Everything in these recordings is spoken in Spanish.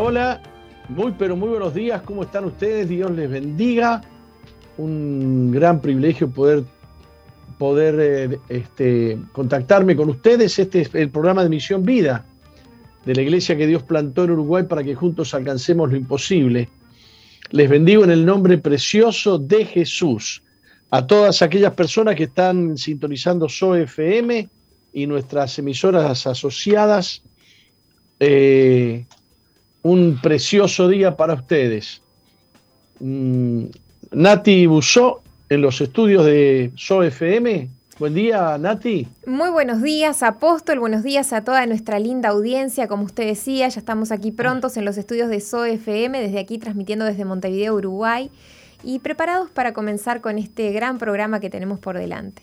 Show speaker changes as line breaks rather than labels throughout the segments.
Hola. Muy, pero muy buenos días. ¿Cómo están ustedes? Dios les bendiga. Un gran privilegio poder, poder eh, este, contactarme con ustedes. Este es el programa de Misión Vida de la iglesia que Dios plantó en Uruguay para que juntos alcancemos lo imposible. Les bendigo en el nombre precioso de Jesús. A todas aquellas personas que están sintonizando SOFM y nuestras emisoras asociadas, eh, un precioso día para ustedes. Mm, Nati Busó, en los estudios de SOFM. Buen día, Nati.
Muy buenos días, Apóstol. Buenos días a toda nuestra linda audiencia. Como usted decía, ya estamos aquí prontos en los estudios de SOFM, desde aquí transmitiendo desde Montevideo, Uruguay, y preparados para comenzar con este gran programa que tenemos por delante.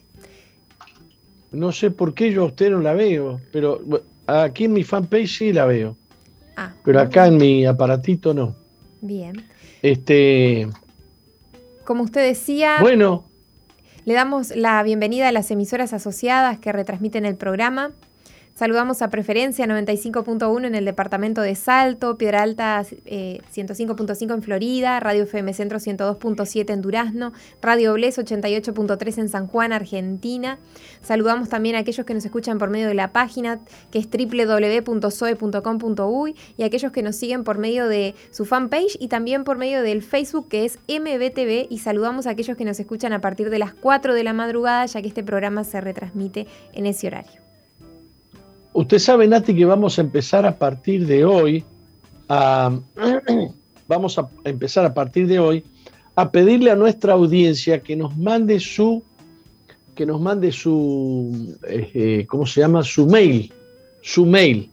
No sé por qué yo a usted no la veo, pero aquí en mi fanpage sí la veo. Ah, pero acá en mi aparatito no.
Bien.
Este.
Como usted decía.
Bueno.
Le damos la bienvenida a las emisoras asociadas que retransmiten el programa. Saludamos a Preferencia 95.1 en el departamento de Salto, Piedra Alta 105.5 eh, en Florida, Radio FM Centro 102.7 en Durazno, Radio Bles 88.3 en San Juan, Argentina. Saludamos también a aquellos que nos escuchan por medio de la página que es www.soe.com.uy y a aquellos que nos siguen por medio de su fanpage y también por medio del Facebook que es MBTV y saludamos a aquellos que nos escuchan a partir de las 4 de la madrugada ya que este programa se retransmite en ese horario.
Usted sabe, Nati, que vamos a empezar a partir de hoy a, vamos a empezar a partir de hoy a pedirle a nuestra audiencia que nos mande su que nos mande su eh, eh, ¿cómo se llama? su mail, su mail,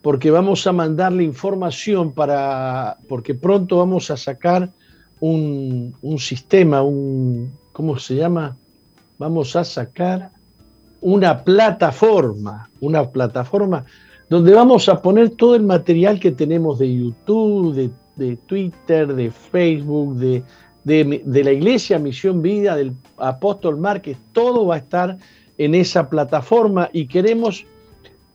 porque vamos a mandarle información para porque pronto vamos a sacar un, un sistema, un ¿cómo se llama? Vamos a sacar una plataforma, una plataforma donde vamos a poner todo el material que tenemos de YouTube, de, Twitter, de Facebook, de, de, la Iglesia Misión Vida, del Apóstol Márquez, todo va a estar en esa plataforma y queremos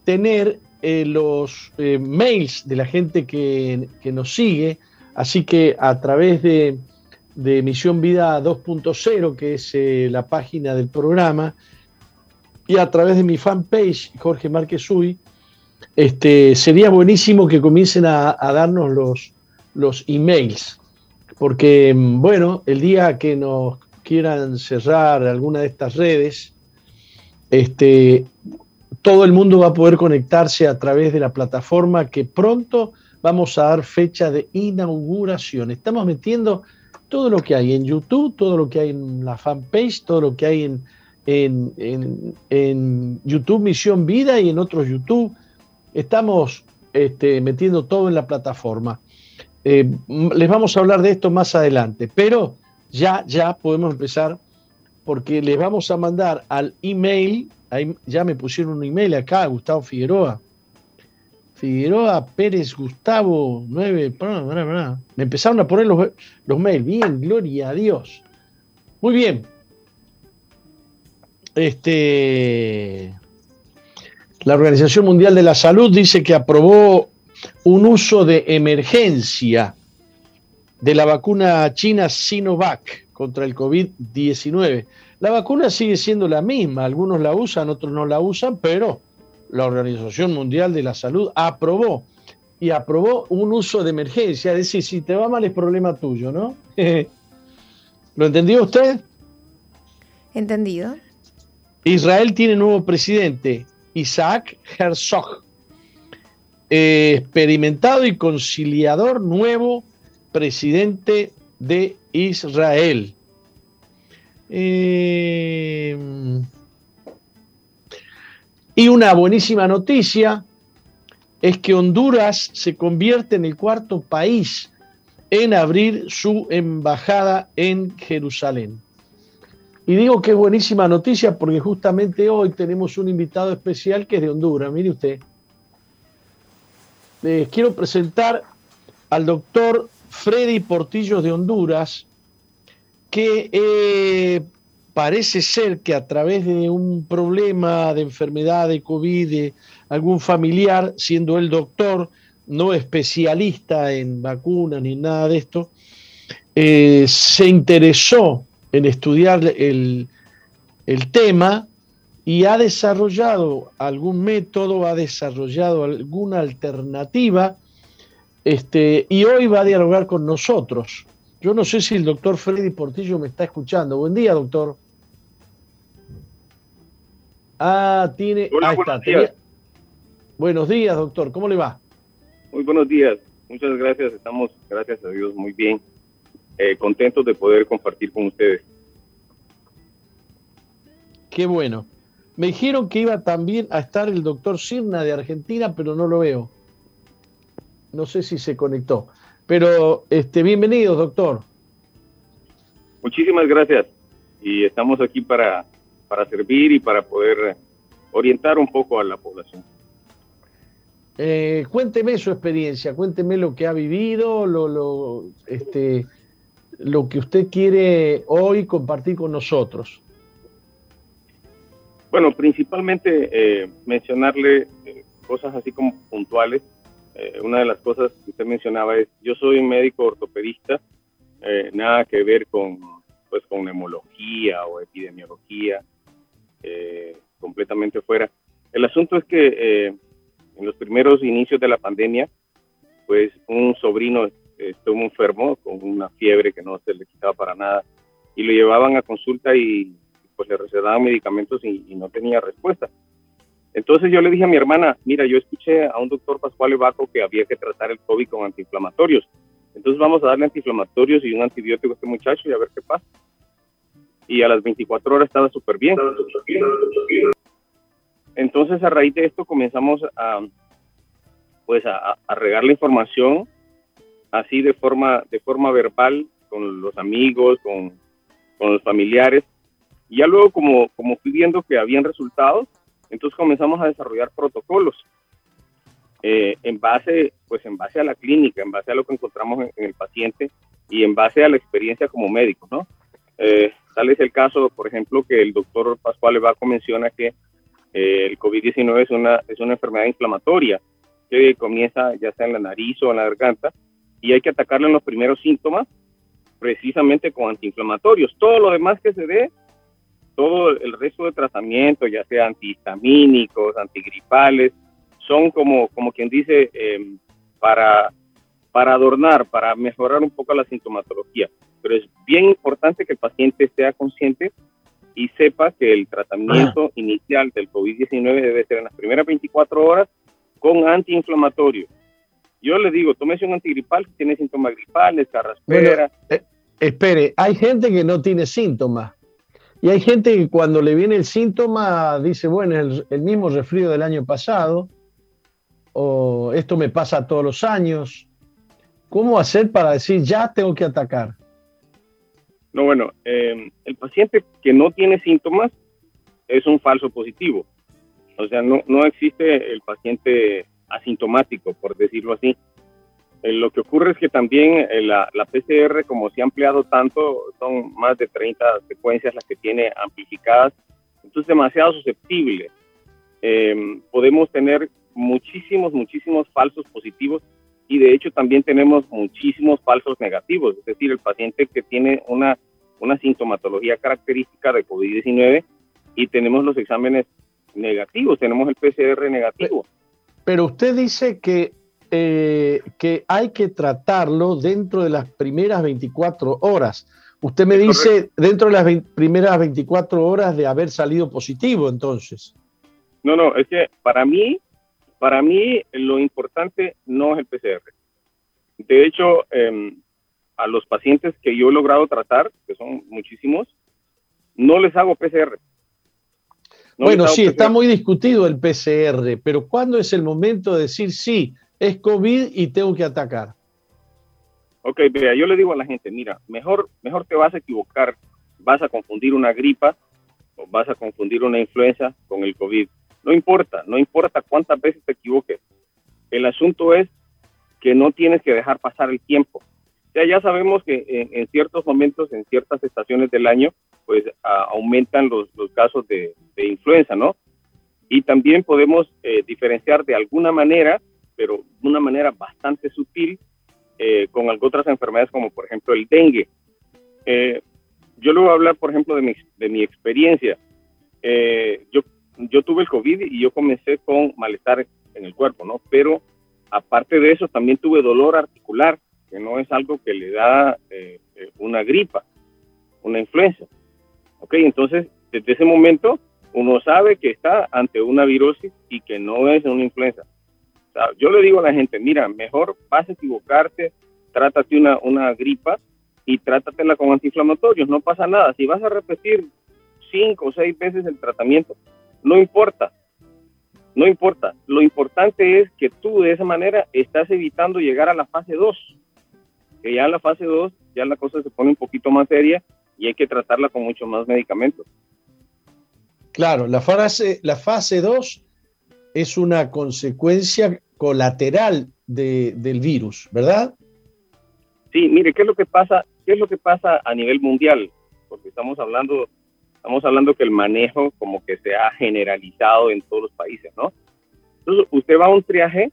tener eh, los eh, mails de la gente que, nos sigue, así que a través de, Misión Vida 2.0, que es eh, la página del programa, y a través de mi fanpage, Jorge Márquez Uy, este, sería buenísimo que comiencen a, darnos los, los emails, porque, bueno, el día que nos quieran cerrar alguna de estas redes, este, todo el mundo va a poder conectarse a través de la plataforma que pronto vamos a dar fecha de inauguración. Estamos metiendo todo lo que hay en YouTube, todo lo que hay en la fanpage, todo lo que hay en en, YouTube Misión Vida y en otros YouTube. Estamos este, metiendo todo en la plataforma. Eh, les vamos a hablar de esto más adelante, pero ya, ya podemos empezar porque les vamos a mandar al email, ya me pusieron un email acá, Gustavo Figueroa. Figueroa Pérez Gustavo 9, me empezaron a poner los, los mails, bien, gloria a Dios. Muy bien, este, la Organización Mundial de la Salud dice que aprobó un uso de emergencia de la vacuna china Sinovac contra el COVID-19. La vacuna sigue siendo la misma, algunos la usan, otros no la usan, pero la Organización Mundial de la Salud aprobó y aprobó un uso de emergencia, es decir, si te va mal es problema tuyo, ¿no? ¿Lo entendió usted?
Entendido.
Israel tiene nuevo presidente, Isaac Herzog, eh, experimentado y conciliador nuevo presidente de Israel. Eh, y una buenísima noticia es que Honduras se convierte en el cuarto país en abrir su embajada en Jerusalén. Y digo que es buenísima noticia porque justamente hoy tenemos un invitado especial que es de Honduras. Mire usted. Les quiero presentar al doctor Freddy Portillos de Honduras, que eh, parece ser que a través de un problema de enfermedad de COVID de algún familiar, siendo el doctor, no especialista en vacunas ni nada de esto, eh, se interesó en estudiar el, el tema y ha desarrollado algún método, ha desarrollado alguna alternativa, este, y hoy va a dialogar con nosotros. Yo no sé si el doctor Freddy Portillo me está escuchando. Buen día, doctor. Ah, tiene. ahí está. Buenos días, doctor. ¿Cómo le va?
Muy buenos días. Muchas gracias. Estamos, gracias a Dios, muy bien. Eh, contentos de poder compartir con ustedes.
Qué bueno. Me dijeron que iba también a estar el doctor Sirna de Argentina, pero no lo veo. No sé si se conectó. Pero este, bienvenido, doctor.
Muchísimas gracias. Y estamos aquí para, para servir y para poder orientar un poco a la población.
Eh, cuénteme su experiencia, cuénteme lo que ha vivido, lo, lo, este, lo que usted quiere hoy compartir con nosotros.
Bueno, principalmente eh, mencionarle eh, cosas así como puntuales. Eh, una de las cosas que usted mencionaba es, yo soy médico ortopedista, nada que ver con, pues, con neumología o epidemiología, completamente fuera. El asunto es que en los primeros inicios de la pandemia, pues un sobrino estuvo enfermo con una fiebre que no se le quitaba para nada y lo llevaban a consulta y pues le recetaban medicamentos y, no tenía respuesta. Entonces yo le dije a mi hermana, mira, yo escuché a un doctor Pascual Evaco que había que tratar el COVID con antiinflamatorios. Entonces vamos a darle antiinflamatorios y un antibiótico a este muchacho y a ver qué pasa. Y a las 24 horas estaba súper bien. Entonces a raíz de esto comenzamos a, pues a, a, regar la información así de forma, de forma verbal con los amigos, con, con los familiares y ya luego, como, como fui que habían resultados, entonces comenzamos a desarrollar protocolos eh, en base, pues en base a la clínica, en base a lo que encontramos en, el paciente y en base a la experiencia como médico, ¿no? Eh, tal es el caso, por ejemplo, que el doctor Pascual Evaco menciona que eh, el COVID-19 es una, es una enfermedad inflamatoria que comienza ya sea en la nariz o en la garganta y hay que atacarla en los primeros síntomas precisamente con antiinflamatorios. Todo lo demás que se dé todo el resto de tratamiento, ya sea antihistamínicos, antigripales, son como, como quien dice, em, para, para adornar, para mejorar un poco la sintomatología. Pero es bien importante que el paciente sea consciente y sepa que el tratamiento ah. inicial del COVID-19 debe ser en las primeras 24 horas con antiinflamatorio. Yo le digo, tómese un antigripal si tiene síntomas gripales, carraspera.
Eh, espere, hay gente que no tiene síntomas. Y hay gente que cuando le viene el síntoma dice, bueno, es el, mismo resfrío del año pasado, o esto me pasa todos los años. ¿Cómo hacer para decir, ya tengo que atacar?
No, bueno, eh, el paciente que no tiene síntomas es un falso positivo. O sea, no, no existe el paciente asintomático, por decirlo así. Eh, lo que ocurre es que también eh, la, PCR, como se ha ampliado tanto, son más de 30 secuencias las que tiene amplificadas, entonces demasiado susceptible. Em, podemos tener muchísimos, muchísimos falsos positivos y de hecho también tenemos muchísimos falsos negativos, es decir, el paciente que tiene una, una sintomatología característica de COVID-19 y tenemos los exámenes negativos, tenemos el PCR negativo.
Pero usted dice que eh, que hay que tratarlo dentro de las primeras 24 horas. Usted me dice dentro de las primeras 24 horas de haber salido positivo, entonces.
No, no, es que para mí, para mí lo importante no es el PCR. De hecho, em, a los pacientes que yo he logrado tratar, que son muchísimos, no les hago PCR.
Bueno, sí, está muy discutido el PCR, pero ¿cuándo es el momento de decir sí? es COVID y tengo que atacar.
Ok, vea, yo le digo a la gente, mira, mejor, mejor te vas a equivocar, vas a confundir una gripa o vas a confundir una influenza con el COVID. No importa, no importa cuántas veces te equivoques. El asunto es que no tienes que dejar pasar el tiempo. Ya, ya sabemos que en, ciertos momentos, en ciertas estaciones del año, pues aumentan los, los casos de, influenza, ¿no? Y también podemos eh, diferenciar de alguna manera pero de una manera bastante sutil eh, con otras enfermedades como por ejemplo el dengue. Eh, yo le voy a hablar, por ejemplo, de mi, de mi experiencia. Eh, yo, yo tuve el COVID y yo comencé con malestar en el cuerpo, ¿no? Pero aparte de eso, también tuve dolor articular, que no es algo que le da una gripa, una influenza. ¿Ok? Entonces, desde ese momento, uno sabe que está ante una virosis y que no es una influenza. yo le digo a la gente, mira, mejor vas a equivocarte, trátate una, una gripa y trátatela con antiinflamatorios, no pasa nada. Si vas a repetir cinco o seis veces el tratamiento, no importa, no importa. Lo importante es que tú de esa manera estás evitando llegar a la fase 2, que ya en la fase 2 ya la cosa se pone un poquito más seria y hay que tratarla con mucho más medicamentos.
Claro, la fase, la fase 2 es una consecuencia colateral del virus, ¿verdad?
Sí, mire, ¿qué es lo que pasa? ¿Qué es lo que pasa a nivel mundial? Porque estamos hablando, estamos hablando que el manejo como que se ha generalizado en todos los países, ¿no? Entonces, usted va a un triaje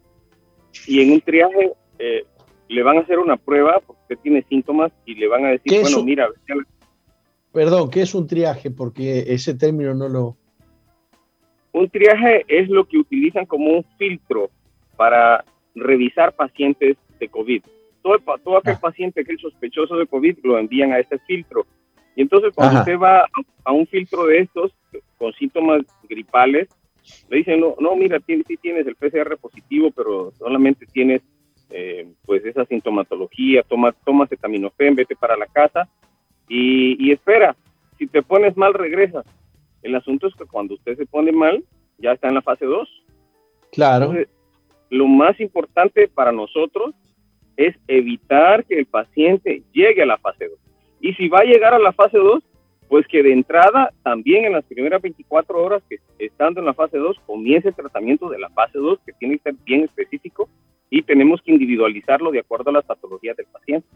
y en un triaje eh, le van a hacer una prueba porque usted tiene síntomas y le van a decir, bueno, mira,
Perdón, ¿qué es un triaje? Porque ese término no lo...
Un triaje es lo que utilizan como un filtro para revisar pacientes de COVID. Todo, todo aquel ah. paciente que es sospechoso de COVID lo envían a este filtro. Y entonces cuando usted va a un filtro de estos con síntomas gripales, le dicen, no, no mira, sí tienes el PCR positivo, pero solamente tienes eh, pues esa sintomatología, toma, toma acetaminofén, vete para la casa y, espera, si te pones mal, regresa. El asunto es que cuando usted se pone mal, ya está en la fase 2.
Claro.
lo más importante para nosotros es evitar que el paciente llegue a la fase 2. Y si va a llegar a la fase 2, pues que de entrada también en las primeras 24 horas que estando en la fase 2 comience el tratamiento de la fase 2 que tiene que ser bien específico y tenemos que individualizarlo de acuerdo a las patologías del paciente.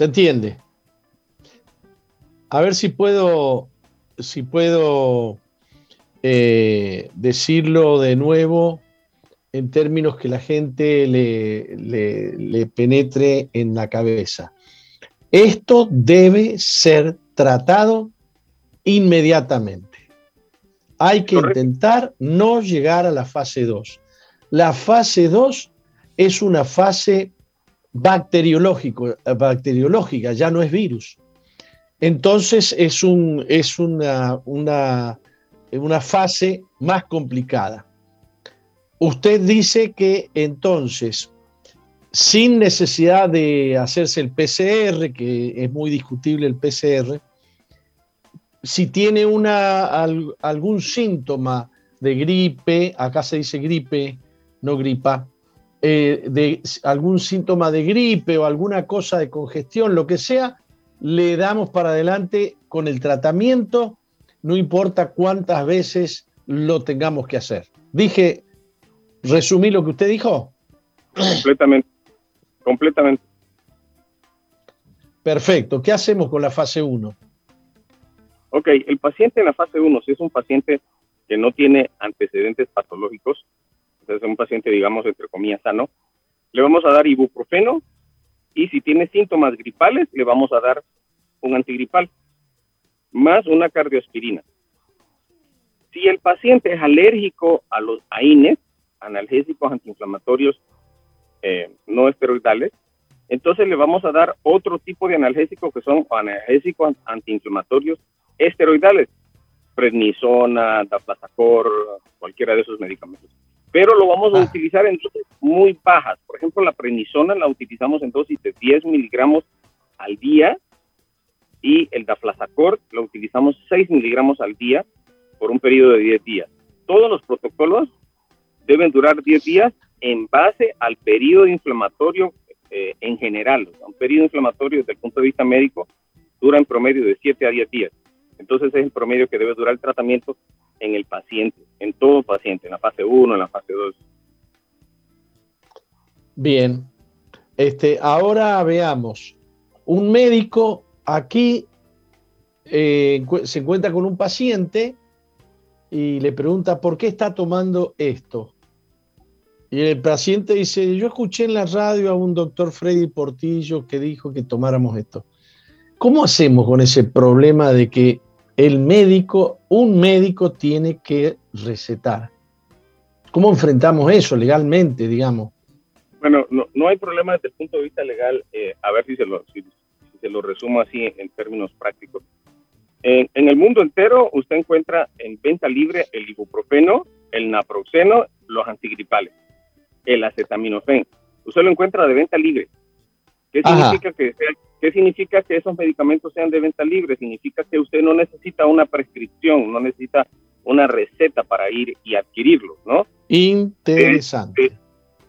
¿Se entiende? A ver si puedo, si puedo eh, decirlo de nuevo en términos que la gente le, le, penetre en la cabeza. Esto debe ser tratado inmediatamente. Hay que intentar no llegar a la fase 2. La fase 2 es una fase bacteriológico, eh, bacteriológica, ya no es virus. Entonces es, un, es una, una, una fase más complicada. Usted dice que entonces, sin necesidad de hacerse el PCR, que es muy discutible el PCR, si tiene una, algún síntoma de gripe, acá se dice gripe, no gripa, eh, de algún síntoma de gripe o alguna cosa de congestión, lo que sea, le damos para adelante con el tratamiento, no importa cuántas veces lo tengamos que hacer. Dije, resumí lo que usted dijo.
Completamente, completamente.
Perfecto. ¿Qué hacemos con la fase 1?
Ok, el paciente en la fase 1, si es un paciente que no tiene antecedentes patológicos, es un paciente, digamos, entre comillas, sano, le vamos a dar ibuprofeno y si tiene síntomas gripales, le vamos a dar un antigripal más una cardioaspirina. Si el paciente es alérgico a los AINES, analgésicos antiinflamatorios eh, no esteroidales, entonces le vamos a dar otro tipo de analgésico que son analgésicos antiinflamatorios esteroidales, prednisona, daplasacor, cualquiera de esos medicamentos pero lo vamos a ah. utilizar en dosis muy bajas. Por ejemplo, la prednisona la utilizamos en dosis de 10 miligramos al día y el daflazacort lo utilizamos 6 miligramos al día por un periodo de 10 días. Todos los protocolos deben durar 10 días en base al periodo inflamatorio eh, en general. un periodo inflamatorio desde el punto de vista médico dura en promedio de 7 a 10 días. Entonces es el promedio que debe durar el tratamiento en el paciente, en todo paciente, en la fase 1, en la fase 2.
Bien, este, ahora veamos. Un médico aquí eh, se encuentra con un paciente y le pregunta, ¿por qué está tomando esto? Y el paciente dice, yo escuché en la radio a un doctor Freddy Portillo que dijo que tomáramos esto. ¿Cómo hacemos con ese problema de que el médico, un médico tiene que recetar? ¿Cómo enfrentamos eso legalmente, digamos?
Bueno, no, hay problema desde el punto de vista legal, eh, a ver si se, lo, si, se lo resumo así en términos prácticos. En, el mundo entero usted encuentra en venta libre el ibuprofeno, el naproxeno, los antigripales, el acetaminofén. Usted lo encuentra de venta libre. ¿Qué significa que, ¿Qué significa que esos medicamentos sean de venta libre? Significa que usted no necesita una prescripción, no necesita una receta para ir y adquirirlo, ¿no?
Interesante.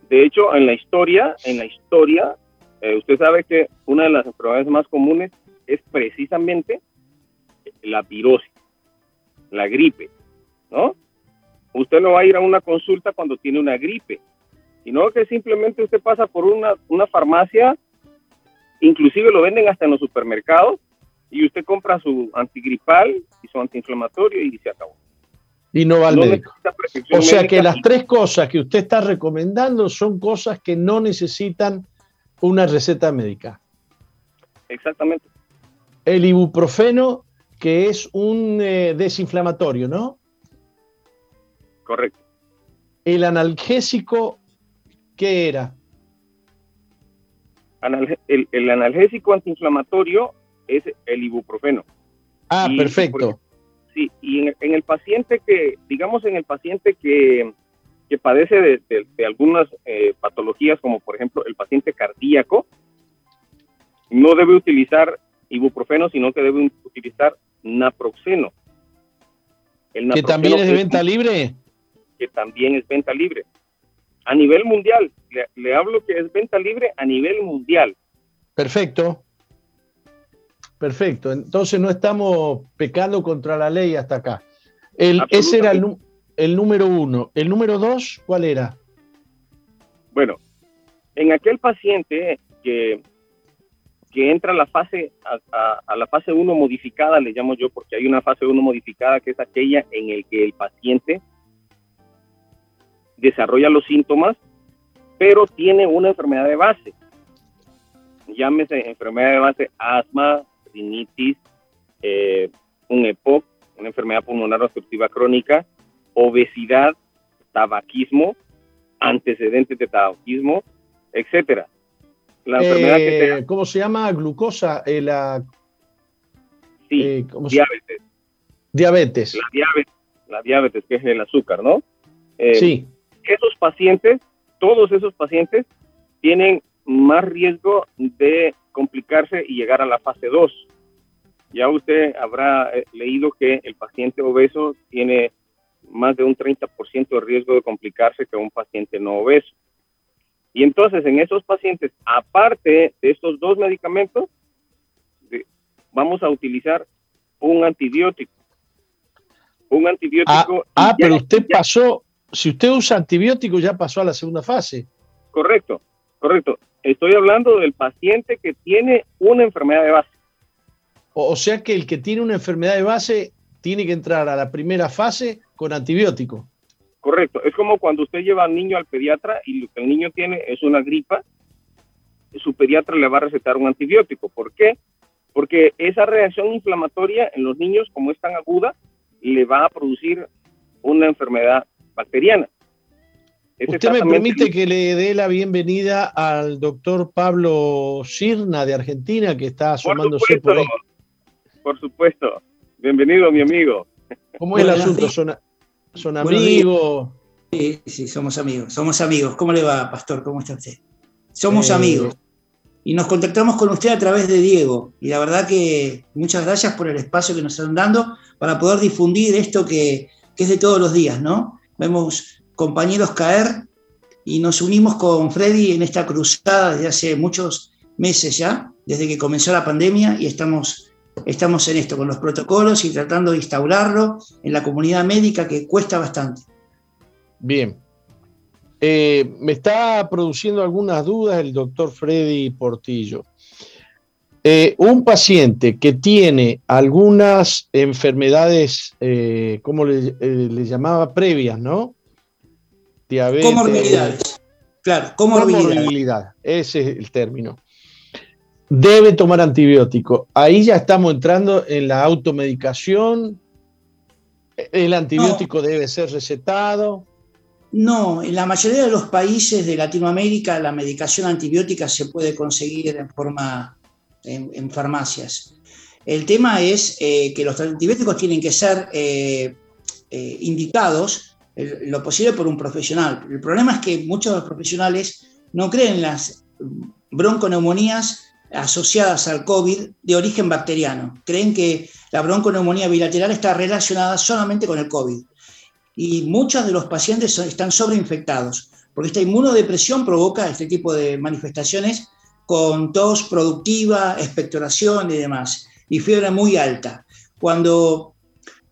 De, hecho, en la historia, en la historia, eh, usted sabe que una de las enfermedades más comunes es precisamente la virosis, la gripe, ¿no? Usted no va a ir a una consulta cuando tiene una gripe, sino que simplemente usted pasa por una, una farmacia, inclusive lo venden hasta en los supermercados, y usted compra su antigripal y su antiinflamatorio y se acabó.
Y no va al médico. O sea que las tres cosas que usted está recomendando son cosas que no necesitan una receta médica.
Exactamente.
El ibuprofeno que es un eh, desinflamatorio, ¿no?
Correcto.
¿El analgésico qué era?
El, analgésico antiinflamatorio es el ibuprofeno.
Ah, perfecto.
sí, y en, el paciente que, digamos, en el paciente que, padece de, algunas eh, patologías, como por ejemplo el paciente cardíaco, no debe utilizar ibuprofeno, sino que debe utilizar naproxeno.
El ¿Que también es venta libre?
Que también es venta libre. A nivel mundial, le, hablo que es venta libre a nivel mundial.
Perfecto. Perfecto. Entonces no estamos pecando contra la ley hasta acá. El, ese era el, el número uno. ¿El número dos cuál era?
Bueno, en aquel paciente que que entra a la fase a, la fase 1 modificada, le llamo yo, porque hay una fase 1 modificada que es aquella en el que el paciente desarrolla los síntomas, pero tiene una enfermedad de base. Llámese enfermedad de base asma, rinitis, eh, un EPOC, una enfermedad pulmonar obstructiva crónica, obesidad, tabaquismo, antecedentes de tabaquismo, etcétera
la enfermedad que eh, ¿Cómo se llama? Glucosa. Eh, la,
sí, eh, diabetes.
Diabetes.
La diabetes. La diabetes, que es el azúcar, ¿no?
sí.
Esos pacientes, todos esos pacientes, tienen más riesgo de complicarse y llegar a la fase 2. Ya usted habrá leído que el paciente obeso tiene más de un 30% de riesgo de complicarse que un paciente no obeso. Y entonces en esos pacientes, aparte de estos dos medicamentos, vamos a utilizar un antibiótico. Un antibiótico.
Ah, ah pero usted pasó, si usted usa antibiótico, ya pasó a la segunda fase.
Correcto, correcto. Estoy hablando del paciente que tiene una enfermedad de base.
O, sea que el que tiene una enfermedad de base tiene que entrar a la primera fase con antibiótico.
Correcto, es como cuando usted lleva al niño al pediatra y lo que el niño tiene es una gripa, su pediatra le va a recetar un antibiótico. ¿Por qué? Porque esa reacción inflamatoria en los niños, como es tan aguda, le va a producir una enfermedad bacteriana.
¿Usted me permite que le dé la bienvenida al doctor Pablo Sirna de Argentina, que está asomándose por, ahí?
Por supuesto. Bienvenido, mi amigo.
¿Cómo es el asunto? ¿Son amigos?
Sí, sí, somos amigos. Somos amigos. ¿Cómo le va, Pastor? ¿Cómo está usted? Somos eh, amigos. Y nos contactamos con usted a través de Diego. Y la verdad que muchas gracias por el espacio que nos están dando para poder difundir esto que, que es de todos los días, ¿no? Vemos compañeros caer y nos unimos con Freddy en esta cruzada desde hace muchos meses ya, desde que comenzó la pandemia y estamos estamos en esto, con los protocolos y tratando de instaurarlo en la comunidad médica que cuesta bastante.
Bien. Eh, me está produciendo algunas dudas el doctor Freddy Portillo. Eh, un paciente que tiene algunas enfermedades, eh, ¿cómo le, le, llamaba? Previas, ¿no?
Diabetes. Comorbilidades. Claro,
comorbilidad. Ese es el término. Debe tomar antibiótico. Ahí ya estamos entrando en la automedicación. El antibiótico debe ser recetado.
No, en la mayoría de los países de Latinoamérica la medicación antibiótica se puede conseguir en forma en, farmacias. El tema es eh, que los antibióticos tienen que ser eh, eh, indicados lo posible por un profesional. El problema es que muchos de los profesionales no creen en las bronconeumonías asociadas al COVID de origen bacteriano. Creen que la bronconeumonía bilateral está relacionada solamente con el COVID y muchos de los pacientes están sobreinfectados, porque esta inmunodepresión provoca este tipo de manifestaciones con tos productiva, expectoración y demás, y fiebre muy alta. Cuando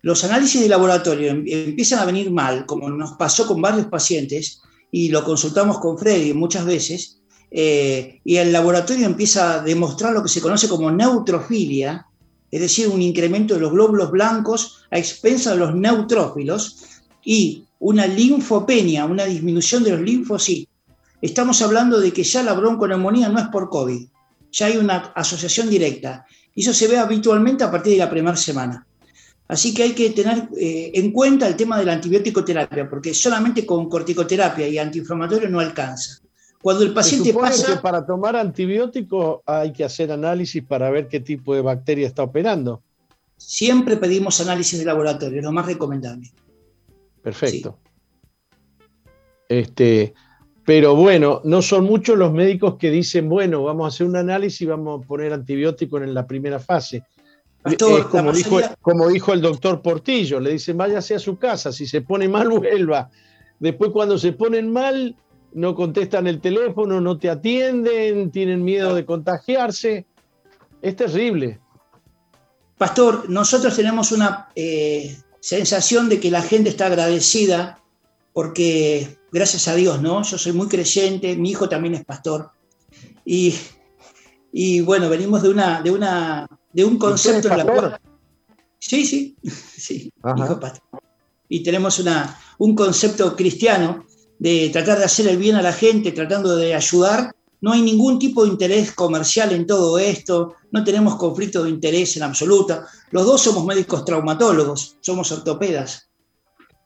los análisis de laboratorio em, empiezan a venir mal, como nos pasó con varios pacientes, y lo consultamos con Freddy muchas veces, eh, y el laboratorio empieza a demostrar lo que se conoce como neutrofilia, es decir, un incremento de los glóbulos blancos a expensa de los neutrófilos, y una linfopenia, una disminución de los linfocitos, estamos hablando de que ya la bronconeumonía no es por COVID, ya hay una asociación directa. Y eso se ve habitualmente a partir de la primera semana. Así que hay que tener eh, en cuenta el tema de la antibiótico terapia, porque solamente con corticoterapia y antiinflamatorio no alcanza. Cuando el paciente pasa.
Que para tomar antibiótico hay que hacer análisis para ver qué tipo de bacteria está operando.
Siempre pedimos análisis de laboratorio, es lo más recomendable.
Perfecto. Este, pero bueno, no son muchos los médicos que dicen, bueno, vamos a hacer un análisis y vamos a poner antibiótico en la primera fase. como, dijo, como dijo el doctor Portillo, le dicen, váyase a su casa, si se pone mal, vuelva. Después cuando se ponen mal, no contestan el teléfono, no te atienden, tienen miedo de contagiarse. Es terrible.
Pastor, nosotros tenemos una eh, sensación de que la gente está agradecida porque, gracias a Dios, ¿no? Yo soy muy creyente, mi hijo también es pastor. Y, y bueno, venimos de, una, de, una, de un concepto en la cual... Sí, sí, sí, hijo pastor. Y tenemos una, un concepto cristiano de tratar de hacer el bien a la gente, tratando de ayudar. No hay ningún tipo de interés comercial en todo esto, no tenemos conflicto de interés en absoluto. Los dos somos médicos traumatólogos, somos ortopedas.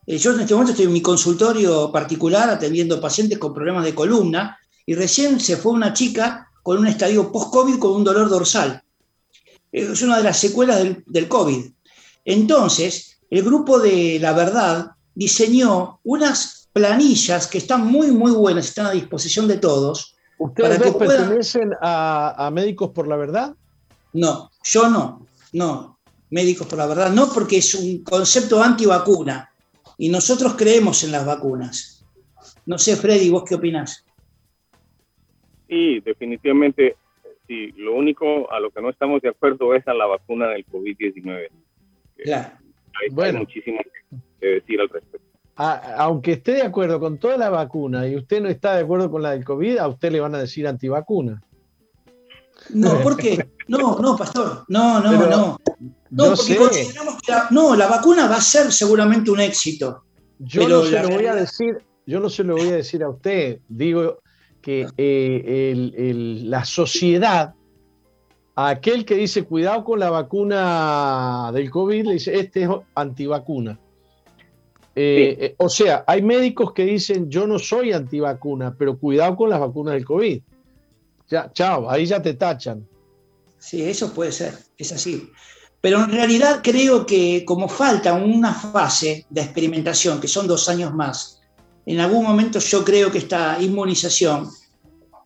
Eh, yo en este momento estoy en mi consultorio particular atendiendo pacientes con problemas de columna y recién se fue una chica con un estadio post-COVID con un dolor dorsal. Eh, es una de las secuelas del, del COVID. Entonces, el grupo de La Verdad diseñó unas planillas que están muy, muy buenas, están a disposición de todos.
¿Ustedes dos pertenecen a, a Médicos por la Verdad?
No, yo no, no, Médicos por la Verdad, no porque es un concepto antivacuna y nosotros creemos en las vacunas. No sé, Freddy, ¿vos qué opinás?
Sí, definitivamente, sí, lo único a lo que no estamos de acuerdo es a la vacuna del COVID-19. Claro. Hay, bueno. muchísimo que decir al respecto.
aunque esté de acuerdo con toda la vacuna y usted no está de acuerdo con la del COVID, a usted le van a decir antivacuna.
No, ¿por qué? No, no, pastor. No, no, no. No, porque consideramos que la, no, la vacuna va a ser seguramente un éxito.
Yo no se lo voy a decir, yo no se lo voy a decir a usted. Digo que eh, la sociedad, aquel que dice cuidado con la vacuna del COVID, le dice este es antivacuna. Eh, eh, o sea, hay médicos que dicen yo no soy antivacuna, pero cuidado con las vacunas del COVID. Ya, chao, ahí ya te tachan.
Sí, eso puede ser, es así. Pero en realidad creo que como falta una fase de experimentación, que son dos años más, en algún momento yo creo que esta inmunización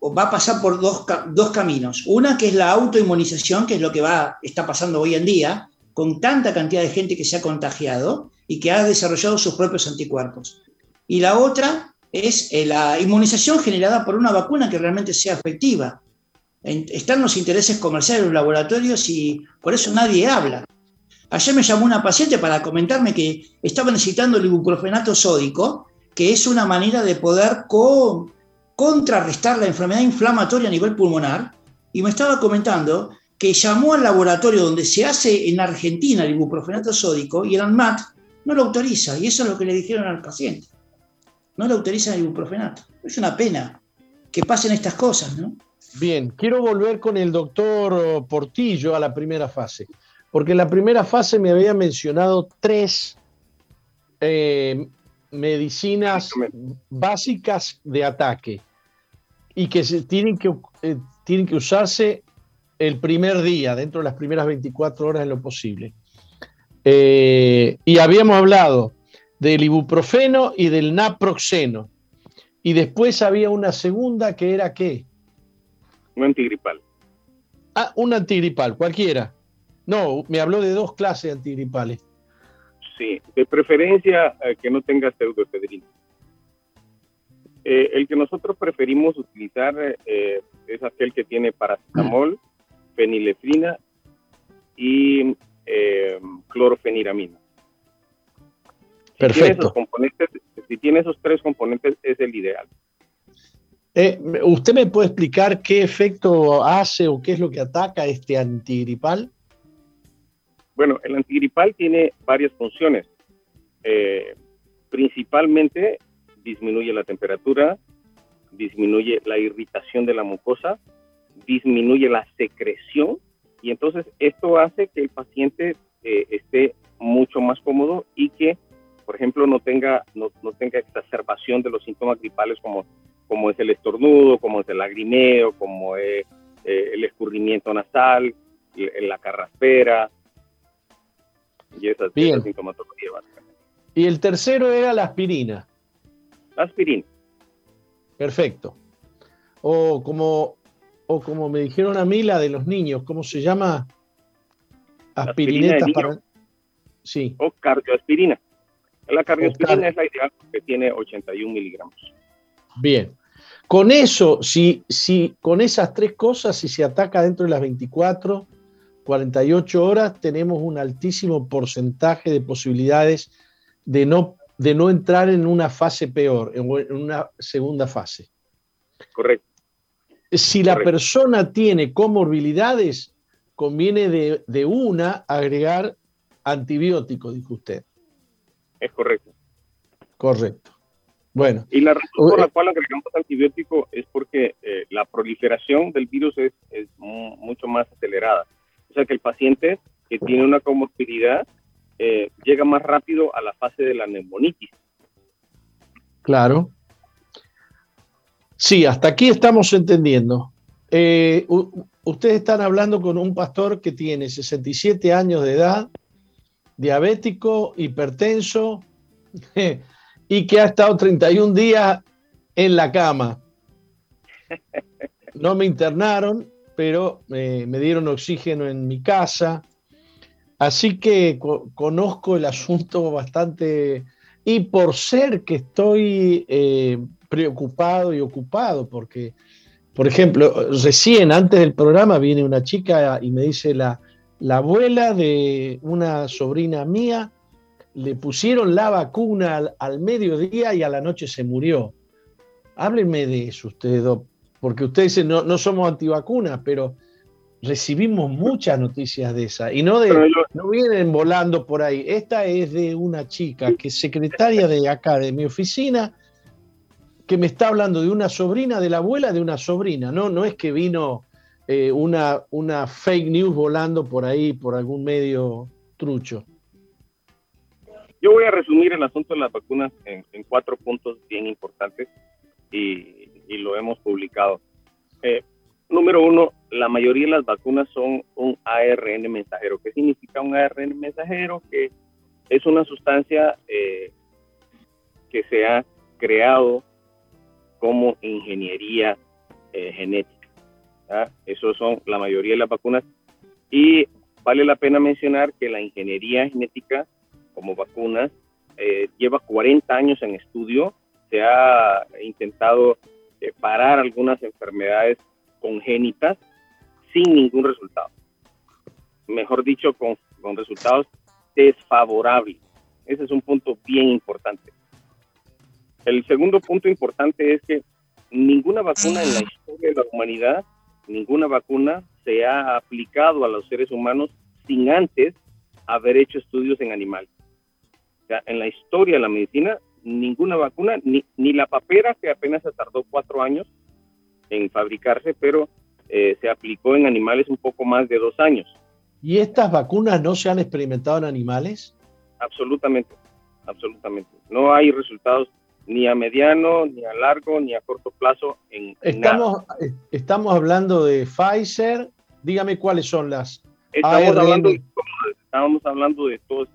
va a pasar por dos, dos caminos. Una que es la autoinmunización, que es lo que va, está pasando hoy en día, con tanta cantidad de gente que se ha contagiado y que ha desarrollado sus propios anticuerpos. Y la otra es eh, la inmunización generada por una vacuna que realmente sea efectiva. Están los intereses comerciales de los laboratorios y por eso nadie habla. Ayer me llamó una paciente para comentarme que estaba necesitando el ibuprofenato sódico, que es una manera de poder contrarrestar la enfermedad inflamatoria a nivel pulmonar, y me estaba comentando que llamó al laboratorio donde se hace en Argentina el ibuprofenato sódico y el ANMAT no lo autoriza. Y eso es lo que le dijeron al paciente. No lo autorizan el ibuprofenato. Es una pena que pasen estas cosas, ¿no?
Bien, quiero volver con el doctor Portillo a la primera fase, porque en la primera fase me había mencionado tres eh, medicinas básicas de ataque y que se, tienen, que, eh, tienen que usarse el primer día, dentro de las primeras 24 horas en lo posible. Eh, y habíamos hablado del ibuprofeno y del naproxeno. Y después había una segunda que era qué?
Un antigripal.
Ah, un antigripal, cualquiera. No, me habló de dos clases de antigripales.
Sí, de preferencia eh, que no tenga pseudoefedrina. Eh, el que nosotros preferimos utilizar eh, es aquel que tiene paracetamol, fenilefrina y clorofeniramina.
Perfecto.
Si tiene, esos tres componentes, es el ideal.
¿Usted me puede explicar qué efecto hace o qué es lo que ataca este antigripal?
Bueno, el antigripal tiene varias funciones. Eh, principalmente disminuye la temperatura, disminuye la irritación de la mucosa, disminuye la secreción y entonces esto hace que el paciente eh, esté mucho más cómodo y que, por ejemplo, no tenga, no, tenga exacerbación de los síntomas gripales como, como es el estornudo, como es el lagrimeo, como es eh, el escurrimiento nasal, la carraspera, y esa,
Bien. Y el tercero era la aspirina.
La aspirina.
Perfecto. O como, o como me dijeron a mí, la de los niños, ¿cómo se llama?
Aspirineta para.
Sí.
O cardioaspirina. La cardioaspirina es la ideal que tiene 81 miligramos.
Bien. Con eso, si, si con esas tres cosas, si se ataca dentro de las 24, 48 horas tenemos un altísimo porcentaje de posibilidades de no, de no entrar en una fase peor, en una segunda fase.
Correcto.
Si la persona tiene comorbilidades, conviene de, una agregar antibiótico, dijo usted.
Es correcto.
Correcto. Bueno.
Y la razón por la cual agregamos antibiótico es porque eh, la proliferación del virus es, es mucho más acelerada. O sea que el paciente que tiene una comorbilidad eh, llega más rápido a la fase de la neumonitis.
Claro. Sí, hasta aquí estamos entendiendo. Eh, ustedes están hablando con un pastor que tiene 67 años de edad, diabético, hipertenso y que ha estado 31 días en la cama. No me internaron, pero eh, me dieron oxígeno en mi casa. Así que conozco el asunto bastante y por ser que estoy eh, preocupado y ocupado, porque, por ejemplo, recién antes del programa viene una chica y me dice la, la abuela de una sobrina mía, le pusieron la vacuna al, al mediodía y a la noche se murió. Háblenme de eso ustedes dos, porque ustedes dicen, no, no somos antivacunas, pero recibimos muchas noticias de esa y no, de, no vienen volando por ahí. Esta es de una chica que es secretaria de acá, de mi oficina, que me está hablando de una sobrina, de la abuela de una sobrina. No, no es que vino eh, una, una fake news volando por ahí, por algún medio trucho.
Yo voy a resumir el asunto de las vacunas en, cuatro puntos bien importantes y, y lo hemos publicado. Eh, número uno, la mayoría de las vacunas son un ARN mensajero. ¿Qué significa un ARN mensajero? Que es una sustancia eh, que se ha creado como ingeniería eh, genética. Esos son la mayoría de las vacunas. Y vale la pena mencionar que la ingeniería genética como vacunas eh, lleva 40 años en estudio. Se ha intentado parar algunas enfermedades congénitas sin ningún resultado. Mejor dicho, con, con resultados desfavorables. Ese es un punto bien importante. El segundo punto importante es que ninguna vacuna en la historia de la humanidad, ninguna vacuna se ha aplicado a los seres humanos sin antes haber hecho estudios en animales. O sea, en la historia de la medicina, ninguna vacuna, ni, ni la papera, que apenas se tardó cuatro años en fabricarse, pero eh, se aplicó en animales un poco más de dos años.
¿Y estas vacunas no se han experimentado en animales?
Absolutamente, absolutamente. No hay resultados ni a mediano, ni a largo, ni a corto plazo en
estamos,
nada.
Estamos hablando de Pfizer. Dígame cuáles son las.
Estamos hablando de estábamos hablando de todos,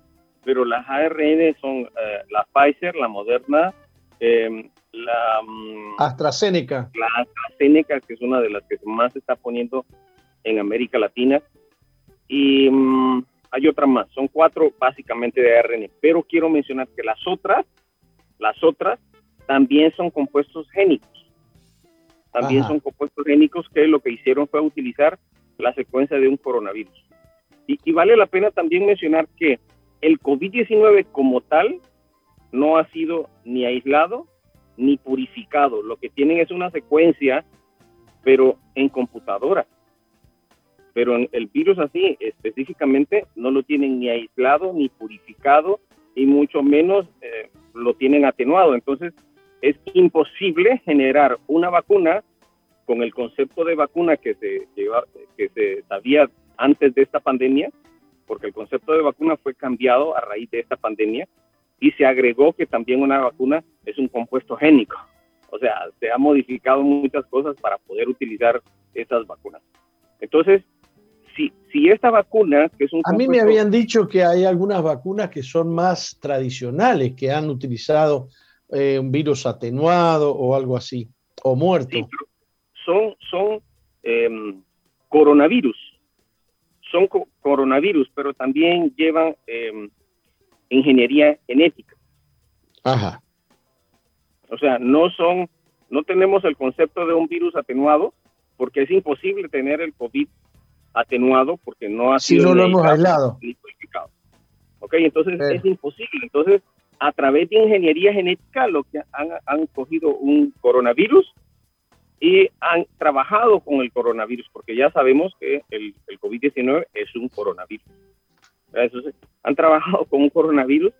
pero las ARN son eh, la Pfizer, la Moderna, eh, la
mm, AstraZeneca.
La AstraZeneca, que es una de las que más se está poniendo en América Latina. Y mm, hay otra más, son cuatro básicamente de ARN, pero quiero mencionar que las otras, las otras también son compuestos génicos. También son compuestos génicos que lo que hicieron fue utilizar la secuencia de un coronavirus. Y, y vale la pena también mencionar que el COVID-19 como tal no ha sido ni aislado ni purificado. Lo que tienen es una secuencia, pero en computadora. Pero el virus así específicamente no lo tienen ni aislado ni purificado y mucho menos eh, lo tienen atenuado. Entonces es imposible generar una vacuna con el concepto de vacuna que se, que se sabía antes de esta pandemia, porque el concepto de vacuna fue cambiado a raíz de esta pandemia y se agregó que también una vacuna es un compuesto génico. O sea, se ha modificado muchas cosas para poder utilizar estas vacunas. Entonces, si, si esta vacuna, que es un...
A mí me habían dicho que hay algunas vacunas que son más tradicionales, que han utilizado eh, un virus atenuado o algo así, o muerto.
son son em, coronavirus, son coronavirus, pero también llevan em, ingeniería genética.
Ajá.
O sea, no son, no tenemos el concepto de un virus atenuado, porque es imposible tener el COVID atenuado porque no ha
sido. no lo hemos aislado.
Ok, entonces es imposible. Entonces, a través de ingeniería genética, lo que han, han cogido un coronavirus y han trabajado con el coronavirus, porque ya sabemos que el, el COVID-19 es un coronavirus han trabajado con un coronavirus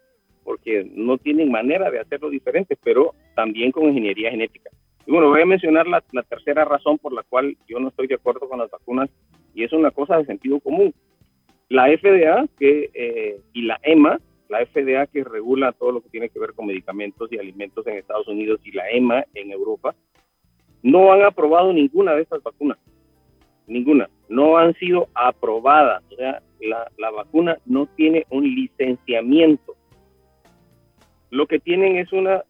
porque no tienen manera de hacerlo diferente, pero también con ingeniería genética. Y bueno, voy a mencionar la, tercera razón por la cual yo no estoy de acuerdo con las vacunas, y es una cosa de sentido común. La FDA que, eh, y la EMA, la FDA que regula todo lo que tiene que ver con medicamentos y alimentos en Estados Unidos y la EMA en Europa, no han aprobado ninguna de estas vacunas. Ninguna. No han sido aprobadas. O sea, la, vacuna no tiene un licenciamiento. Lo que tienen es una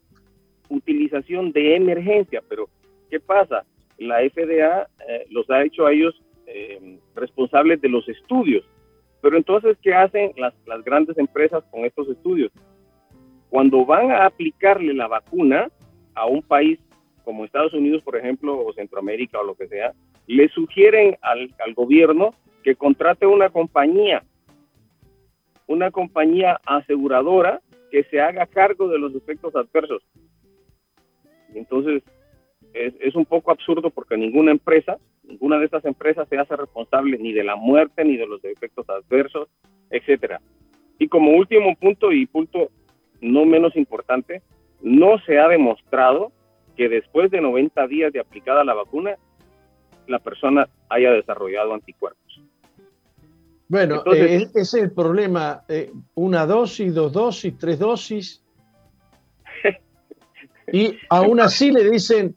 utilización de emergencia, pero ¿qué pasa? La FDA eh, los ha hecho a ellos eh, responsables de los estudios. Pero entonces, ¿qué hacen las, las grandes empresas con estos estudios? Cuando van a aplicarle la vacuna a un país como Estados Unidos, por ejemplo, o Centroamérica o lo que sea, le sugieren al, al gobierno que contrate una compañía, una compañía aseguradora que se haga cargo de los efectos adversos. Entonces, es, un poco absurdo porque ninguna empresa, ninguna de estas empresas se hace responsable ni de la muerte, ni de los efectos adversos, etcétera. Y como último punto y punto no menos importante, no se ha demostrado que después de 90 días de aplicada la vacuna, la persona haya desarrollado anticuerpos.
Bueno, eh, ese es el problema. Eh, una dosis, dos dosis, tres dosis. Y aún así le dicen,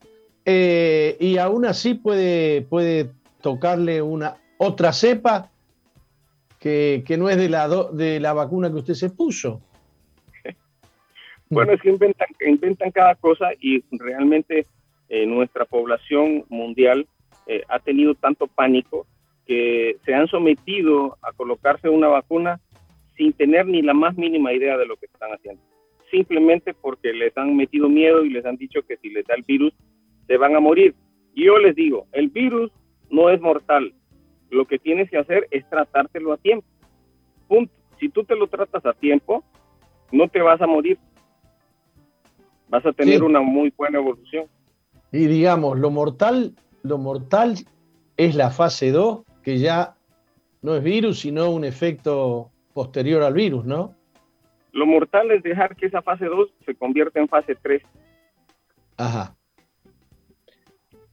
eh, y aún así puede, puede tocarle una otra cepa que, no es de la, de la vacuna que usted se puso.
Bueno, es que inventan, inventan cada cosa y realmente nuestra población mundial ha tenido tanto pánico que se han sometido a colocarse una vacuna sin tener ni la más mínima idea de lo que están haciendo. Simplemente porque les han metido miedo y les han dicho que si les da el virus se van a morir. Y yo les digo, el virus no es mortal. Lo que tienes que hacer es tratártelo a tiempo. Punto. Si tú te lo tratas a tiempo, no te vas a morir. Vas a tener una muy buena evolución.
Y digamos, lo mortal, lo mortal es la fase 2 que ya no es virus, sino un efecto posterior al virus, ¿no?
Lo mortal es dejar que esa fase 2 se convierta en fase 3.
Ajá.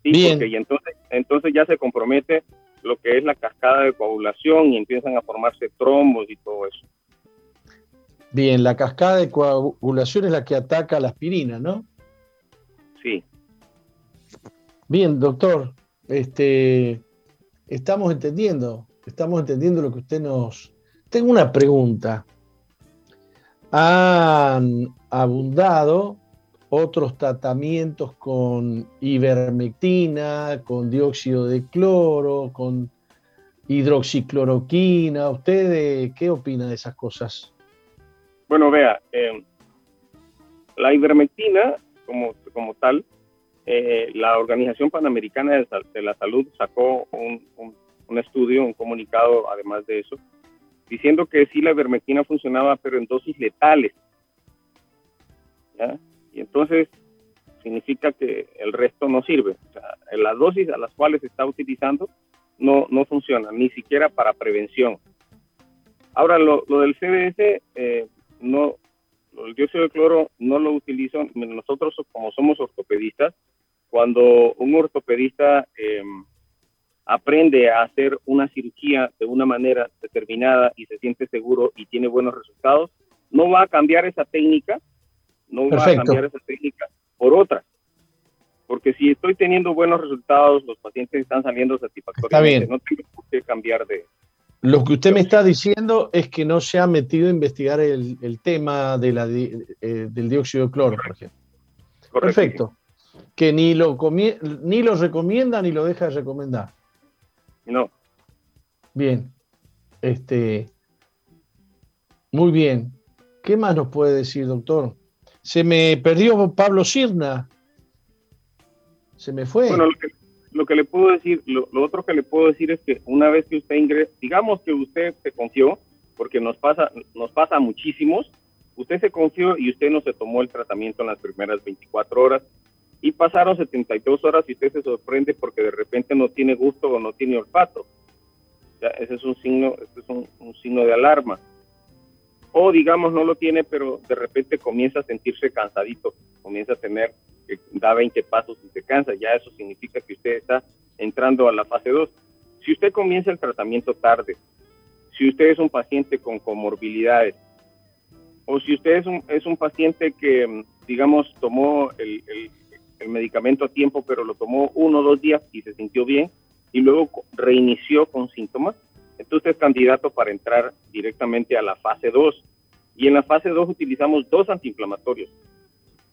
Bien. y entonces, entonces ya se compromete lo que es la cascada de coagulación y empiezan a formarse trombos y todo eso.
Bien, la cascada de coagulación es la que ataca la aspirina, ¿no?
Sí.
Bien, doctor, este, estamos entendiendo, estamos entendiendo lo que usted nos... Tengo una pregunta. Han abundado otros tratamientos con ivermectina, con dióxido de cloro, con hidroxicloroquina. ¿Usted qué opina de esas cosas?
Bueno, vea, eh, la ivermectina como, como tal, eh, la Organización Panamericana de, la Salud sacó un, un, estudio, un comunicado además de eso, diciendo que sí la ivermectina funcionaba, pero en dosis letales. ¿ya? Y entonces significa que el resto no sirve. O sea, las dosis a las cuales se está utilizando no, no funcionan, ni siquiera para prevención. Ahora, lo, del CDS, eh, no, el dióxido de cloro no lo utilizo. Nosotros, como somos ortopedistas, cuando un ortopedista em, aprende a hacer una cirugía de una manera determinada y se siente seguro y tiene buenos resultados, no va a cambiar esa técnica no va a cambiar esa técnica por otra. Porque si estoy teniendo buenos resultados, los pacientes están saliendo satisfactoriamente. No tengo por qué cambiar de.
Lo que usted me está diciendo es que no se ha metido a investigar el, tema de la, eh, del dióxido de cloro, por ejemplo. Perfecto. Que ni lo, ni lo recomienda ni lo deja de recomendar.
No.
Bien. Este. Muy bien. ¿Qué más nos puede decir, doctor? Se me perdió Pablo Sirna. Se me fue.
Bueno, lo que, le puedo decir, lo, otro que le puedo decir es que una vez que usted ingresa, digamos que usted se confió, porque nos pasa, nos pasa a muchísimos, usted se confió y usted no se tomó el tratamiento en las primeras 24 horas y pasaron 72 horas y usted se sorprende porque de repente no tiene gusto o no tiene olfato. Ya, ese es un signo, ese es un signo de alarma o digamos no lo tiene, pero de repente comienza a sentirse cansadito, comienza a tener, que da 20 pasos y se cansa, ya eso significa que usted está entrando a la fase 2. Si usted comienza el tratamiento tarde, si usted es un paciente con comorbilidades, o si usted es un, es un paciente que, digamos, tomó el, el, el medicamento a tiempo, pero lo tomó uno o dos días y se sintió bien, y luego reinició con síntomas, entonces es candidato para entrar directamente a la fase 2. Y en la fase 2 utilizamos dos antiinflamatorios.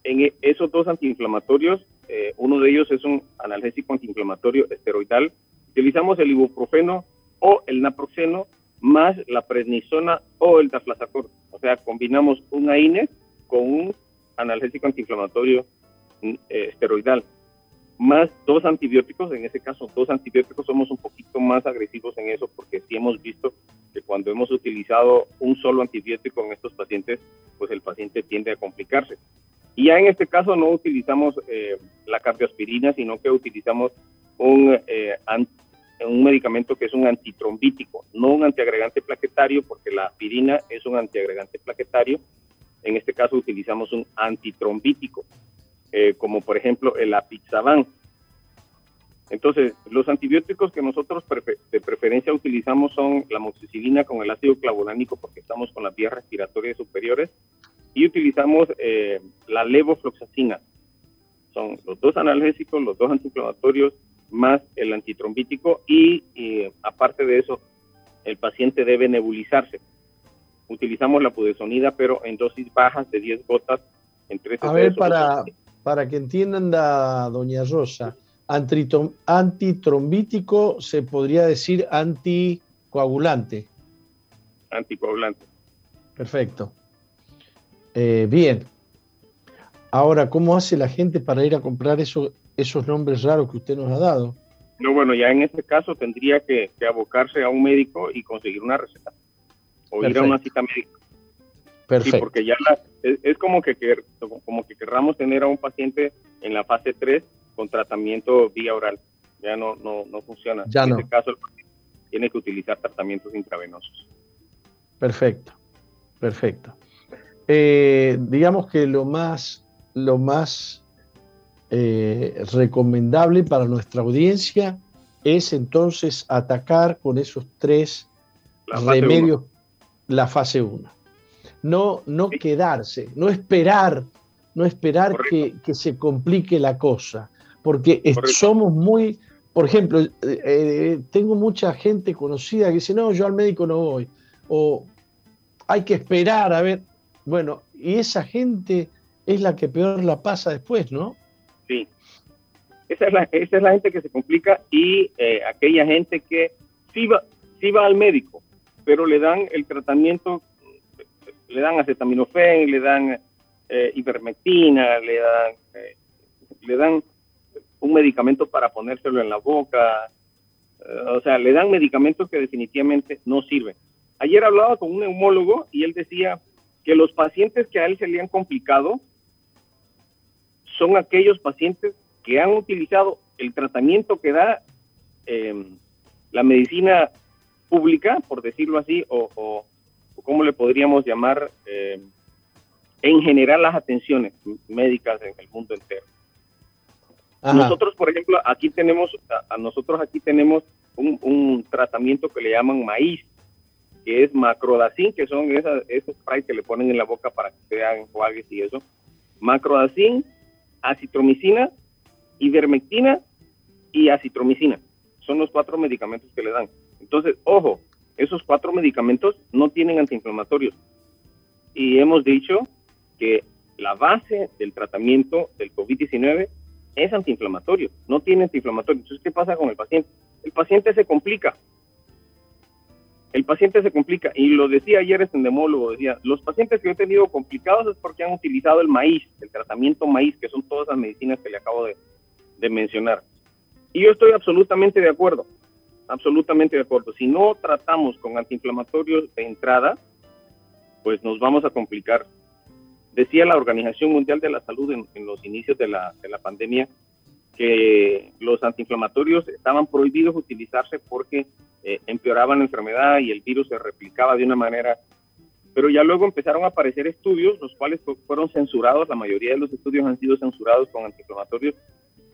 En e, esos dos antiinflamatorios, eh, uno de ellos es un analgésico antiinflamatorio esteroidal. Utilizamos el ibuprofeno o el naproxeno más la prednisona o el taflazacor. O sea, combinamos un AINES con un analgésico antiinflamatorio mm, eh, esteroidal más dos antibióticos, en ese caso dos antibióticos, somos un poquito más agresivos en eso porque sí hemos visto que cuando hemos utilizado un solo antibiótico en estos pacientes, pues el paciente tiende a complicarse. Y ya en este caso no utilizamos eh, la cardioaspirina, sino que utilizamos un, eh, un medicamento que es un antitrombítico, no un antiagregante plaquetario, porque la aspirina es un antiagregante plaquetario. En este caso utilizamos un antitrombítico. Eh, como por ejemplo el apixaban. Entonces, los antibióticos que nosotros de preferencia utilizamos son la moxicilina con el ácido clavulánico porque estamos con las vías respiratorias superiores y utilizamos eh, la levofloxacina. Son los dos analgésicos, los dos antiinflamatorios más el antitrombítico y, aparte de eso, el paciente debe nebulizarse. Utilizamos la pudesonida, pero en dosis bajas de 10 gotas en 13
A ver, para, para que entiendan la doña Rosa, antitrombítico se podría decir anticoagulante.
Anticoagulante.
Perfecto. Eh, bien. Ahora, ¿cómo hace la gente para ir a comprar esos nombres raros que usted nos ha dado?
No, bueno, ya en este caso tendría que, abocarse a un médico y conseguir una receta. O ir a una cita médica.
Perfecto.
porque ya es, como que como que querramos tener a un paciente en la fase 3 con tratamiento vía oral. Ya no no, no funciona.
Ya
en
no.
este caso tiene que utilizar tratamientos intravenosos.
Perfecto, perfecto. Eh, digamos que lo más, lo más eh, recomendable para nuestra audiencia es entonces atacar con esos tres remedios la fase 1. No, no quedarse, no esperar, no esperar que, se complique la cosa, porque somos muy, por ejemplo, eh, eh, tengo mucha gente conocida que dice, no, yo al médico no voy, o hay que esperar a ver, bueno, y esa gente es la que peor la pasa después, ¿no?
Sí, esa es la, esa es la gente que se complica y eh, aquella gente que sí va, sí va al médico, pero le dan el tratamiento, le dan acetaminofén, le dan eh, ivermectina, le dan, eh, le dan un medicamento para ponérselo en la boca, o sea, le dan medicamentos que definitivamente no sirven. Ayer hablaba con un neumólogo y él decía que los pacientes que a él se le han complicado son aquellos pacientes que han utilizado el tratamiento que da em, la medicina pública, por decirlo así, o, cómo le podríamos llamar em, en general las atenciones médicas en el mundo entero. Nosotros, por ejemplo, aquí tenemos, a, nosotros aquí tenemos un, tratamiento que le llaman maíz, que es macrodacin, que son esas, esos sprays que le ponen en la boca para que se hagan enjuagues y eso. Macrodacin, acitromicina ivermectina y acitromicina. Son los cuatro medicamentos que le dan. Entonces, ojo, esos cuatro medicamentos no tienen antiinflamatorios. Y hemos dicho que la base del tratamiento del COVID-19 es antiinflamatorio, no tiene antiinflamatorio. Entonces, ¿qué pasa con el paciente? El paciente se complica. El paciente se complica. Y lo decía ayer este endemólogo, decía, los pacientes que he tenido complicados es porque han utilizado el maíz, el tratamiento maíz, que son todas las medicinas que le acabo de mencionar. Y yo estoy absolutamente de acuerdo, absolutamente de acuerdo. Si no tratamos con antiinflamatorios de entrada, pues nos vamos a complicar. Decía la Organización Mundial de la Salud en, los inicios de la, de la pandemia que los antiinflamatorios estaban prohibidos utilizarse porque eh, empeoraban la enfermedad y el virus se replicaba de una manera pero ya luego empezaron a aparecer estudios, los cuales fueron censurados, la mayoría de los estudios han sido censurados con antiinflamatorios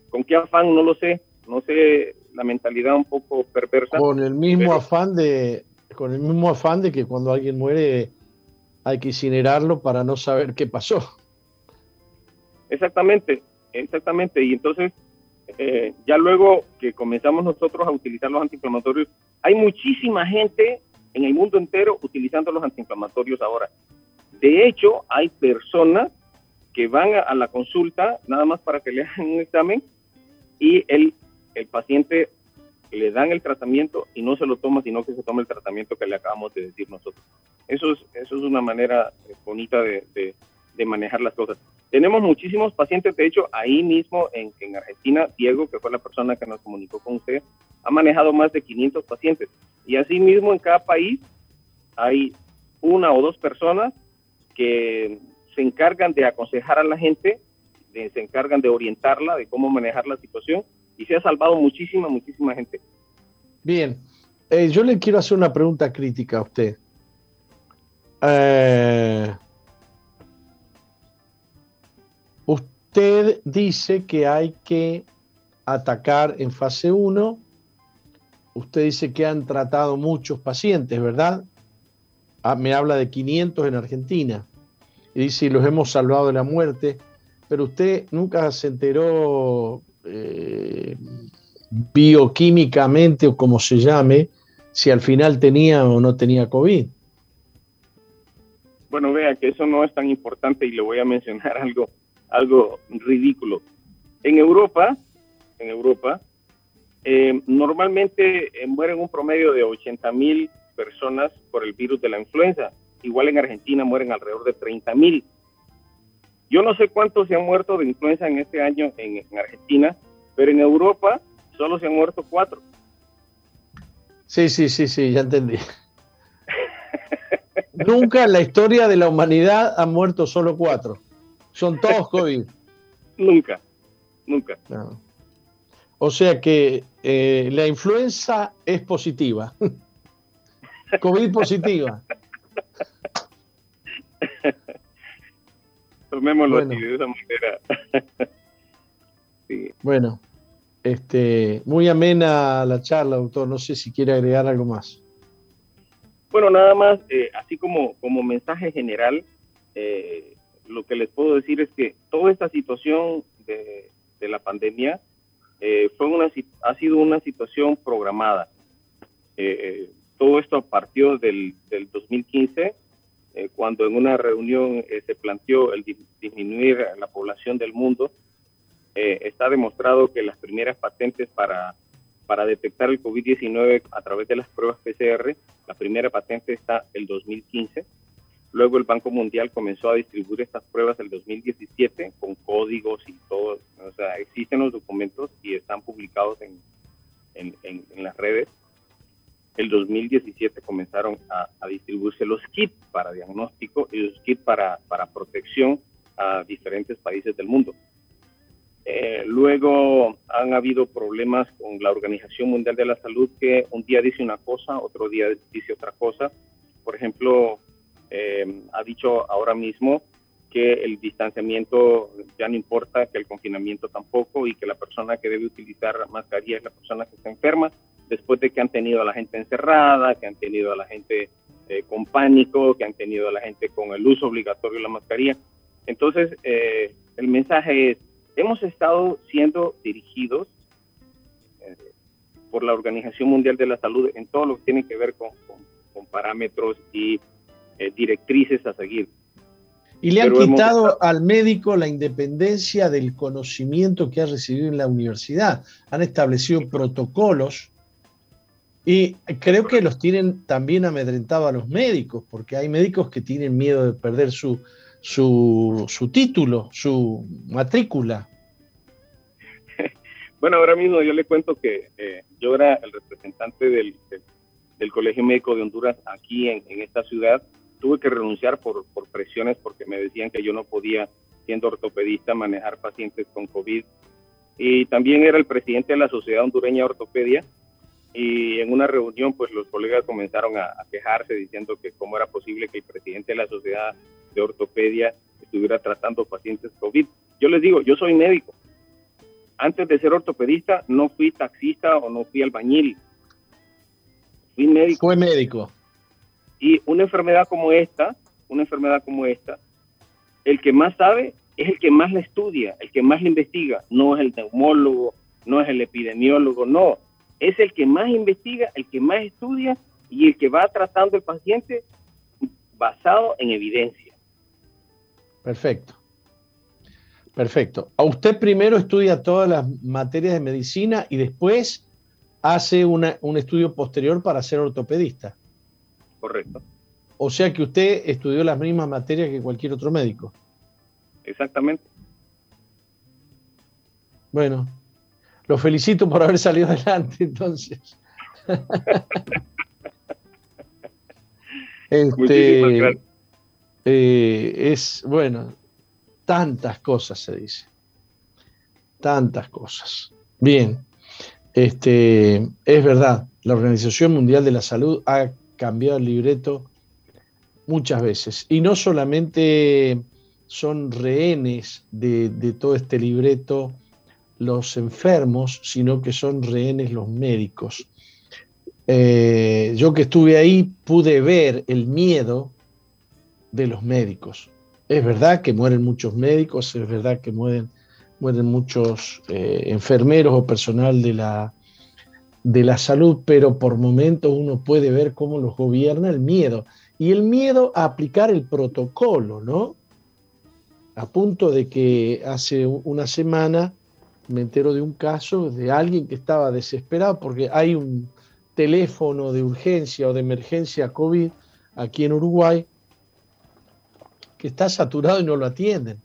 ¿Con qué afán? No lo sé. No sé, la mentalidad un poco perversa.
Con el mismo afán de, con el mismo afán de que cuando alguien muere hay que incinerarlo para no saber qué pasó.
Exactamente, exactamente. Y entonces, eh, ya luego que comenzamos nosotros a utilizar los antiinflamatorios, hay muchísima gente en el mundo entero utilizando los antiinflamatorios ahora. De hecho, hay personas que van a la consulta nada más para que le hagan un examen y el, el paciente le dan el tratamiento y no se lo toma, sino que se toma el tratamiento que le acabamos de decir nosotros. Eso es, eso es una manera eh, bonita de, de, manejar las cosas. Tenemos muchísimos pacientes, de hecho, ahí mismo en, en, Argentina, Diego, que fue la persona que nos comunicó con usted, ha manejado más de 500 pacientes. Y así mismo en cada país hay una o dos personas que se encargan de aconsejar a la gente se encargan de orientarla, de cómo manejar la situación y se ha salvado muchísima, muchísima gente.
Bien, eh, yo le quiero hacer una pregunta crítica a usted. Eh, usted dice que hay que atacar en fase 1. Usted dice que han tratado muchos pacientes, ¿verdad? Ah, me habla de 500 en Argentina. Y dice, los hemos salvado de la muerte pero usted nunca se enteró eh, bioquímicamente o como se llame, si al final tenía o no tenía COVID.
Bueno, vea que eso no es tan importante y le voy a mencionar algo, algo ridículo. En Europa, en Europa, eh, normalmente eh, mueren un promedio de 80 mil personas por el virus de la influenza. Igual en Argentina mueren alrededor de 30 mil. Yo no sé cuántos se han muerto de influenza en este año en, Argentina, pero en Europa solo se han muerto cuatro.
Sí, sí, sí, sí, ya entendí. Nunca en la historia de la humanidad han muerto solo cuatro. Son todos COVID.
nunca, nunca.
O sea que eh, la influenza es positiva. COVID positiva.
Tomémoslo así, de esa manera.
Bueno, este, muy amena la charla, doctor. No sé si quiere agregar algo más.
Bueno, nada más, eh, así como, como mensaje general, eh, lo que les puedo decir es que toda esta situación de, la pandemia eh, fue una, ha sido una situación programada. todo esto partió del, del 2015 eh, cuando en una reunión eh, se planteó el disminuir la población del mundo, eh, está demostrado que las primeras patentes para, para detectar el COVID-19 a través de las pruebas PCR, la primera patente está el 2015. Luego el Banco Mundial comenzó a distribuir estas pruebas el 2017 con códigos y todo. O sea, existen los documentos y están publicados en, en, en las redes el 2017 comenzaron a, distribuirse los kits para diagnóstico y los kits para, para protección a diferentes países del mundo. Eh, luego han habido problemas con la Organización Mundial de la Salud que un día dice una cosa, otro día dice otra cosa. Por ejemplo, eh, ha dicho ahora mismo que el distanciamiento ya no importa, que el confinamiento tampoco y que la persona que debe utilizar mascarilla es la persona que está enferma después de que han tenido a la gente encerrada, que han tenido a la gente eh, con pánico, que han tenido a la gente con el uso obligatorio de la mascarilla. Entonces, eh, el mensaje es, hemos estado siendo dirigidos eh, por la Organización Mundial de la Salud en todo lo que tiene que ver con, parámetros y directrices a seguir.
Y le han quitado al médico la independencia del conocimiento que ha recibido en la universidad. Han establecido protocolos y creo que los tienen también amedrentados a los médicos, porque hay médicos que tienen miedo de perder su, su, título, su matrícula.
Bueno, ahora mismo yo le cuento que eh, yo era el representante del, del, Colegio Médico de Honduras aquí en, en esta ciudad. Tuve que renunciar por, por, presiones porque me decían que yo no podía, siendo ortopedista, manejar pacientes con COVID. Y también era el presidente de la Sociedad Hondureña de Ortopedia y en una reunión pues los colegas comenzaron a, quejarse diciendo que cómo era posible que el presidente de la sociedad de ortopedia estuviera tratando pacientes COVID. Yo les digo, yo soy médico. Antes de ser ortopedista no fui taxista o no fui albañil. Fui médico.
Fue médico.
Y una enfermedad como esta, una enfermedad como esta, el que más sabe es el que más la estudia, el que más la investiga, no es el neumólogo, no es el epidemiólogo, no, es el que más investiga, el que más estudia y el que va tratando el paciente basado en evidencia.
Perfecto. Perfecto. A usted primero estudia todas las materias de medicina y después hace un estudio posterior para ser ortopedista.
Correcto.
O sea que usted estudió las mismas materias que cualquier otro médico.
Exactamente.
Bueno, lo felicito por haber salido adelante, entonces. este, eh, es, bueno, tantas cosas se dice. Tantas cosas. Bien, este, es verdad, la Organización Mundial de la Salud ha cambiado el libreto muchas veces. Y no solamente son rehenes de, de todo este libreto, los enfermos, sino que son rehenes los médicos. Eh, yo que estuve ahí pude ver el miedo de los médicos. Es verdad que mueren muchos médicos, es verdad que mueren, mueren muchos eh, enfermeros o personal de la, de la salud, pero por momentos uno puede ver cómo los gobierna el miedo. Y el miedo a aplicar el protocolo, ¿no? A punto de que hace una semana me entero de un caso de alguien que estaba desesperado porque hay un teléfono de urgencia o de emergencia COVID aquí en Uruguay que está saturado y no lo atienden.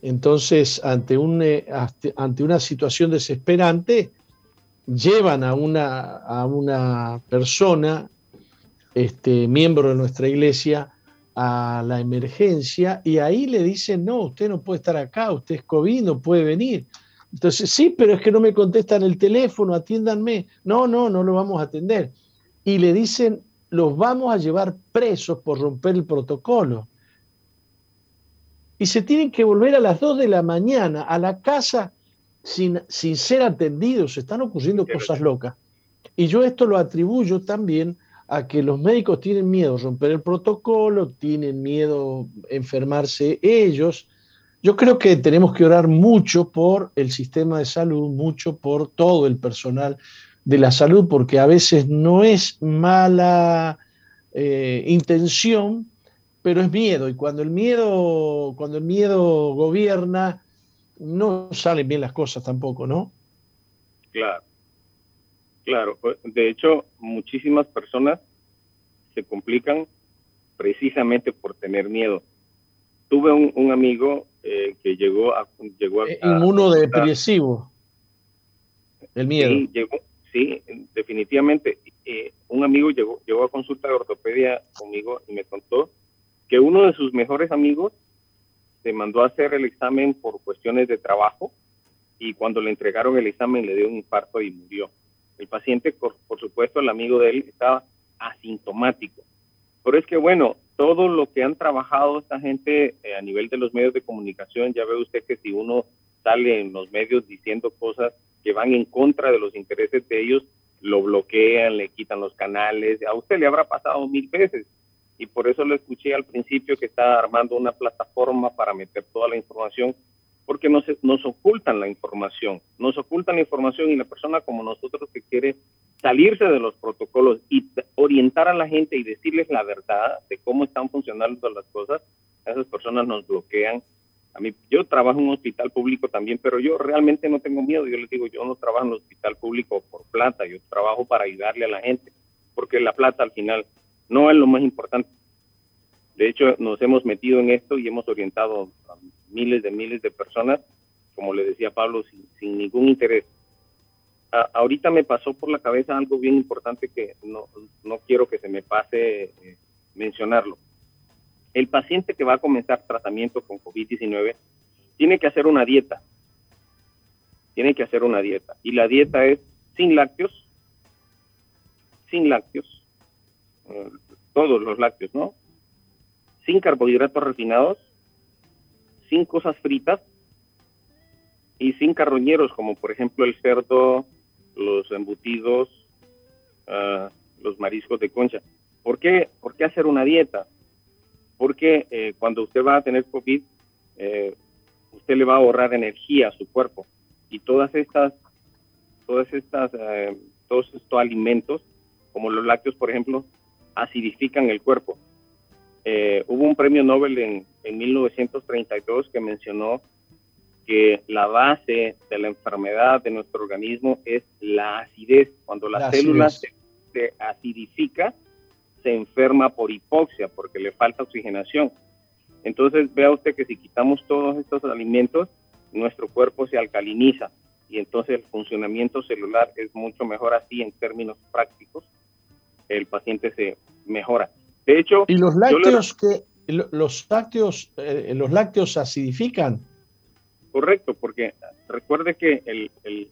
Entonces, ante, un, eh, ante una situación desesperante, llevan a una, a una persona, este, miembro de nuestra iglesia, a la emergencia y ahí le dicen, no, usted no puede estar acá, usted es COVID, no puede venir Entonces, sí, pero es que no me contestan el teléfono, atiéndanme. No, no, no lo vamos a atender. Y le dicen, los vamos a llevar presos por romper el protocolo. Y se tienen que volver a las 2 de la mañana a la casa sin, sin ser atendidos. Se están ocurriendo cosas locas. Y yo esto lo atribuyo también a que los médicos tienen miedo a romper el protocolo, tienen miedo a enfermarse ellos. Yo creo que tenemos que orar mucho por el sistema de salud, mucho por todo el personal de la salud, porque a veces no es mala eh, intención, pero es miedo. Y cuando el miedo, cuando el miedo gobierna, no salen bien las cosas tampoco, ¿no?
Claro. Claro, de hecho, muchísimas personas se complican precisamente por tener miedo. Tuve un, amigo eh, que llegó a... Llegó a,
eh, Inmunodepresivo. El miedo.
Sí, definitivamente. Eh, un amigo llegó, llegó a consulta de ortopedia conmigo y me contó que uno de sus mejores amigos se mandó a hacer el examen por cuestiones de trabajo y cuando le entregaron el examen le dio un infarto y murió. El paciente, por, supuesto, el amigo de él estaba asintomático. Pero es que, bueno, todo lo que han trabajado esta gente eh, a nivel de los medios de comunicación, ya ve usted que si uno sale en los medios diciendo cosas que van en contra de los intereses de ellos, lo bloquean, le quitan los canales. A usted le habrá pasado mil veces. Y por eso lo escuché al principio que está armando una plataforma para meter toda la información porque nos, nos ocultan la información, nos ocultan la información y la persona como nosotros que quiere salirse de los protocolos y orientar a la gente y decirles la verdad de cómo están funcionando las cosas, esas personas nos bloquean. A mí, yo trabajo en un hospital público también, pero yo realmente no tengo miedo. Yo les digo, yo no trabajo en un hospital público por plata, yo trabajo para ayudarle a la gente, porque la plata al final no es lo más importante. De hecho, nos hemos metido en esto y hemos orientado a miles de miles de personas, como le decía Pablo, sin, ningún interés. Ahorita me pasó por la cabeza algo bien importante que no, quiero que se me pase eh, mencionarlo. El paciente que va a comenzar tratamiento con COVID-19 tiene que hacer una dieta. Tiene que hacer una dieta. Y la dieta es sin lácteos, sin lácteos, eh, todos los lácteos, ¿no? sin carbohidratos refinados, sin cosas fritas y sin carroñeros como por ejemplo el cerdo, los embutidos, ah, los mariscos de concha. ¿Por qué, ¿Por qué hacer una dieta? Porque eh, cuando usted va a tener COVID, eh, usted le va a ahorrar energía a su cuerpo y todas estas, todas estas, eh, todos estos alimentos, como los lácteos, por ejemplo, acidifican el cuerpo hubo un premio Nobel en, 1932 que mencionó que la base de la enfermedad de nuestro organismo es la acidez. Cuando la, célula se, acidifica, se enferma por hipoxia porque le falta oxigenación. Entonces vea usted que si quitamos todos estos alimentos, nuestro cuerpo se alcaliniza y entonces el funcionamiento celular es mucho mejor así en términos prácticos. El paciente se mejora. De hecho,
¿y los lácteos que los lácteos eh, los lácteos acidifican?
Correcto, porque recuerde que el,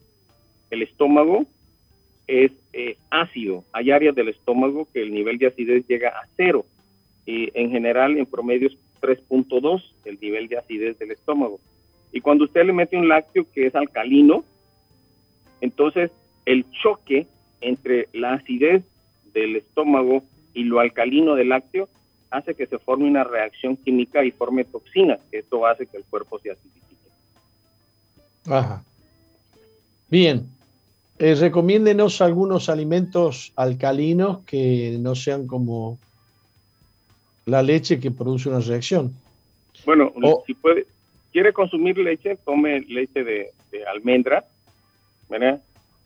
estómago es eh, ácido. Hay áreas del estómago que el nivel de acidez llega a cero. Y en general, en promedio es 3.2 el nivel de acidez del estómago. Y cuando usted le mete un lácteo que es alcalino, entonces el choque entre la acidez del estómago y lo alcalino del lácteo hace que se forme una reacción química y forme toxinas. Esto hace que el cuerpo se acidifique.
Ajá. Bien. Eh, recomiéndenos algunos alimentos alcalinos que no sean como la leche que produce una reacción.
Bueno, si puede, quiere consumir leche, tome leche de, almendra,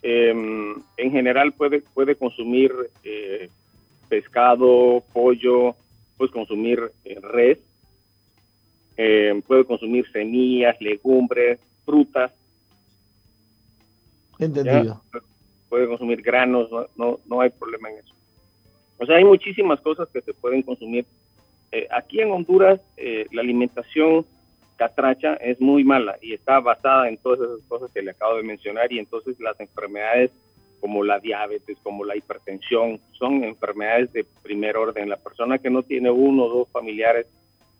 em, en general puede, puede consumir eh, pescado, pollo, puedes consumir eh, res, eh, puedes consumir semillas, legumbres, frutas.
Entendido.
Puede consumir granos, no, no, hay problema en eso. O sea, hay muchísimas cosas que se pueden consumir. Eh, aquí en Honduras, la alimentación catracha es muy mala y está basada en todas esas cosas que le acabo de mencionar y entonces las enfermedades como la diabetes, como la hipertensión, son enfermedades de primer orden. La persona que no tiene uno o dos familiares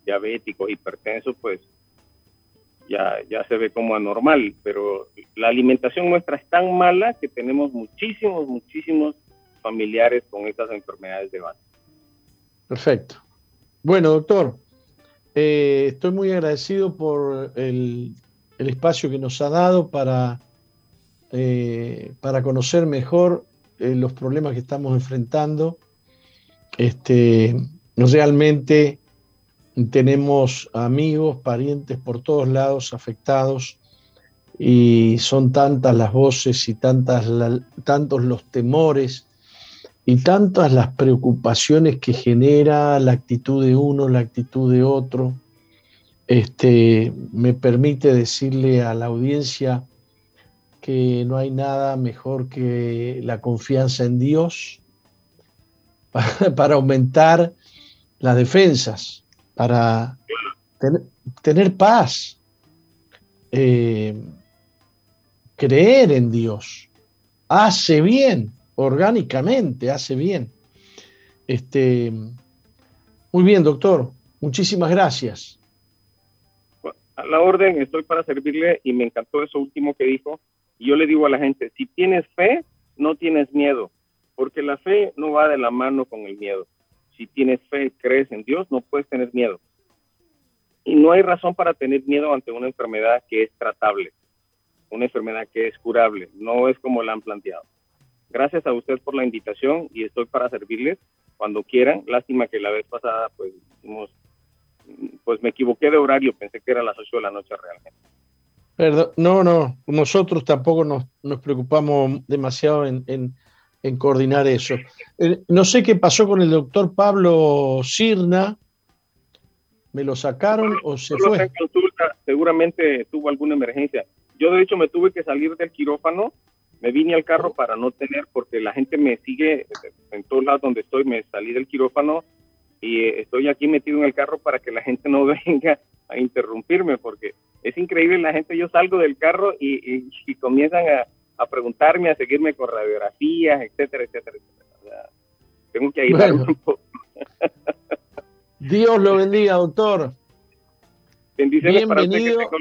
diabéticos, hipertensos, pues ya, ya se ve como anormal, pero la alimentación nuestra es tan mala que tenemos muchísimos, muchísimos familiares con estas enfermedades de base.
Perfecto. Bueno, doctor, eh, estoy muy agradecido por el, espacio que nos ha dado para, eh, para conocer mejor eh, los problemas que estamos enfrentando. Este, realmente tenemos amigos, parientes por todos lados afectados y son tantas las voces y tantos los temores y tantas las preocupaciones que genera la actitud de uno, la actitud de otro. Este, me permite decirle a la audiencia que no hay nada mejor que la confianza en Dios para, aumentar las defensas, para tener paz, eh, creer en Dios, hace bien orgánicamente, hace bien. Este, muy bien, doctor. Muchísimas gracias.
A la orden, estoy para servirle y me encantó eso último que dijo. Y yo le digo a la gente, si tienes fe, no tienes miedo, porque la fe no va de la mano con el miedo. Si tienes fe, crees en Dios, no puedes tener miedo. Y no hay razón para tener miedo ante una enfermedad que es tratable, una enfermedad que es curable, no es como la han planteado. Gracias a usted por la invitación y estoy para servirles cuando quieran. Lástima que la vez pasada, pues, pues me equivoqué de horario, pensé que era las 8 de la noche realmente.
Perdón, no, no, nosotros tampoco nos, preocupamos demasiado en, coordinar eso. Eh, no sé qué pasó con el doctor Pablo Sirna. ¿Me lo sacaron o se fue?
seguramente tuvo alguna emergencia. Yo de hecho me tuve que salir del quirófano me vine al carro para no tener, porque la gente me sigue en todos lados donde estoy, me salí del quirófano y eh, estoy aquí metido en el carro para que la gente no venga a interrumpirme, porque es increíble la gente, yo salgo del carro y, comienzan a, preguntarme, a seguirme con radiografías, etcétera, etcétera, etcétera. tengo que ayudarme un poco.
Dios lo bendiga, doctor.
Bendiciones Bienvenido. Para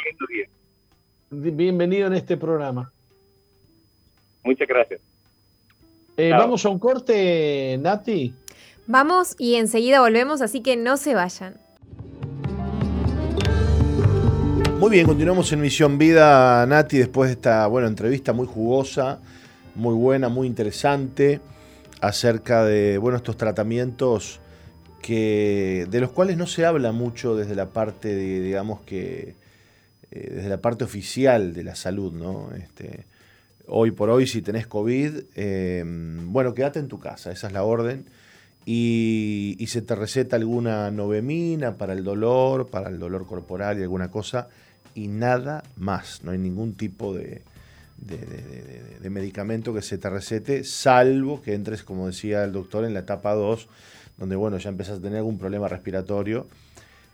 Bienvenido en este programa.
Muchas gracias.
Eh, vamos a un corte, Nati.
Vamos y enseguida volvemos, así que no se vayan.
Muy bien, continuamos en Misión Vida, Nati, después de esta bueno, entrevista muy jugosa, muy buena, muy interesante, acerca de bueno, estos tratamientos que, de los cuales no se habla mucho desde la parte, de, digamos que, eh, desde la parte oficial de la salud, ¿no? Este, hoy por hoy, si tenés COVID, em, bueno, quédate en tu casa, esa es la orden. Y, se te receta alguna novemina para el dolor, para el dolor corporal y alguna cosa, y nada más. No hay ningún tipo de, de, medicamento que se te recete, salvo que entres, como decía el doctor, en la etapa 2, donde bueno, ya empiezas a tener algún problema respiratorio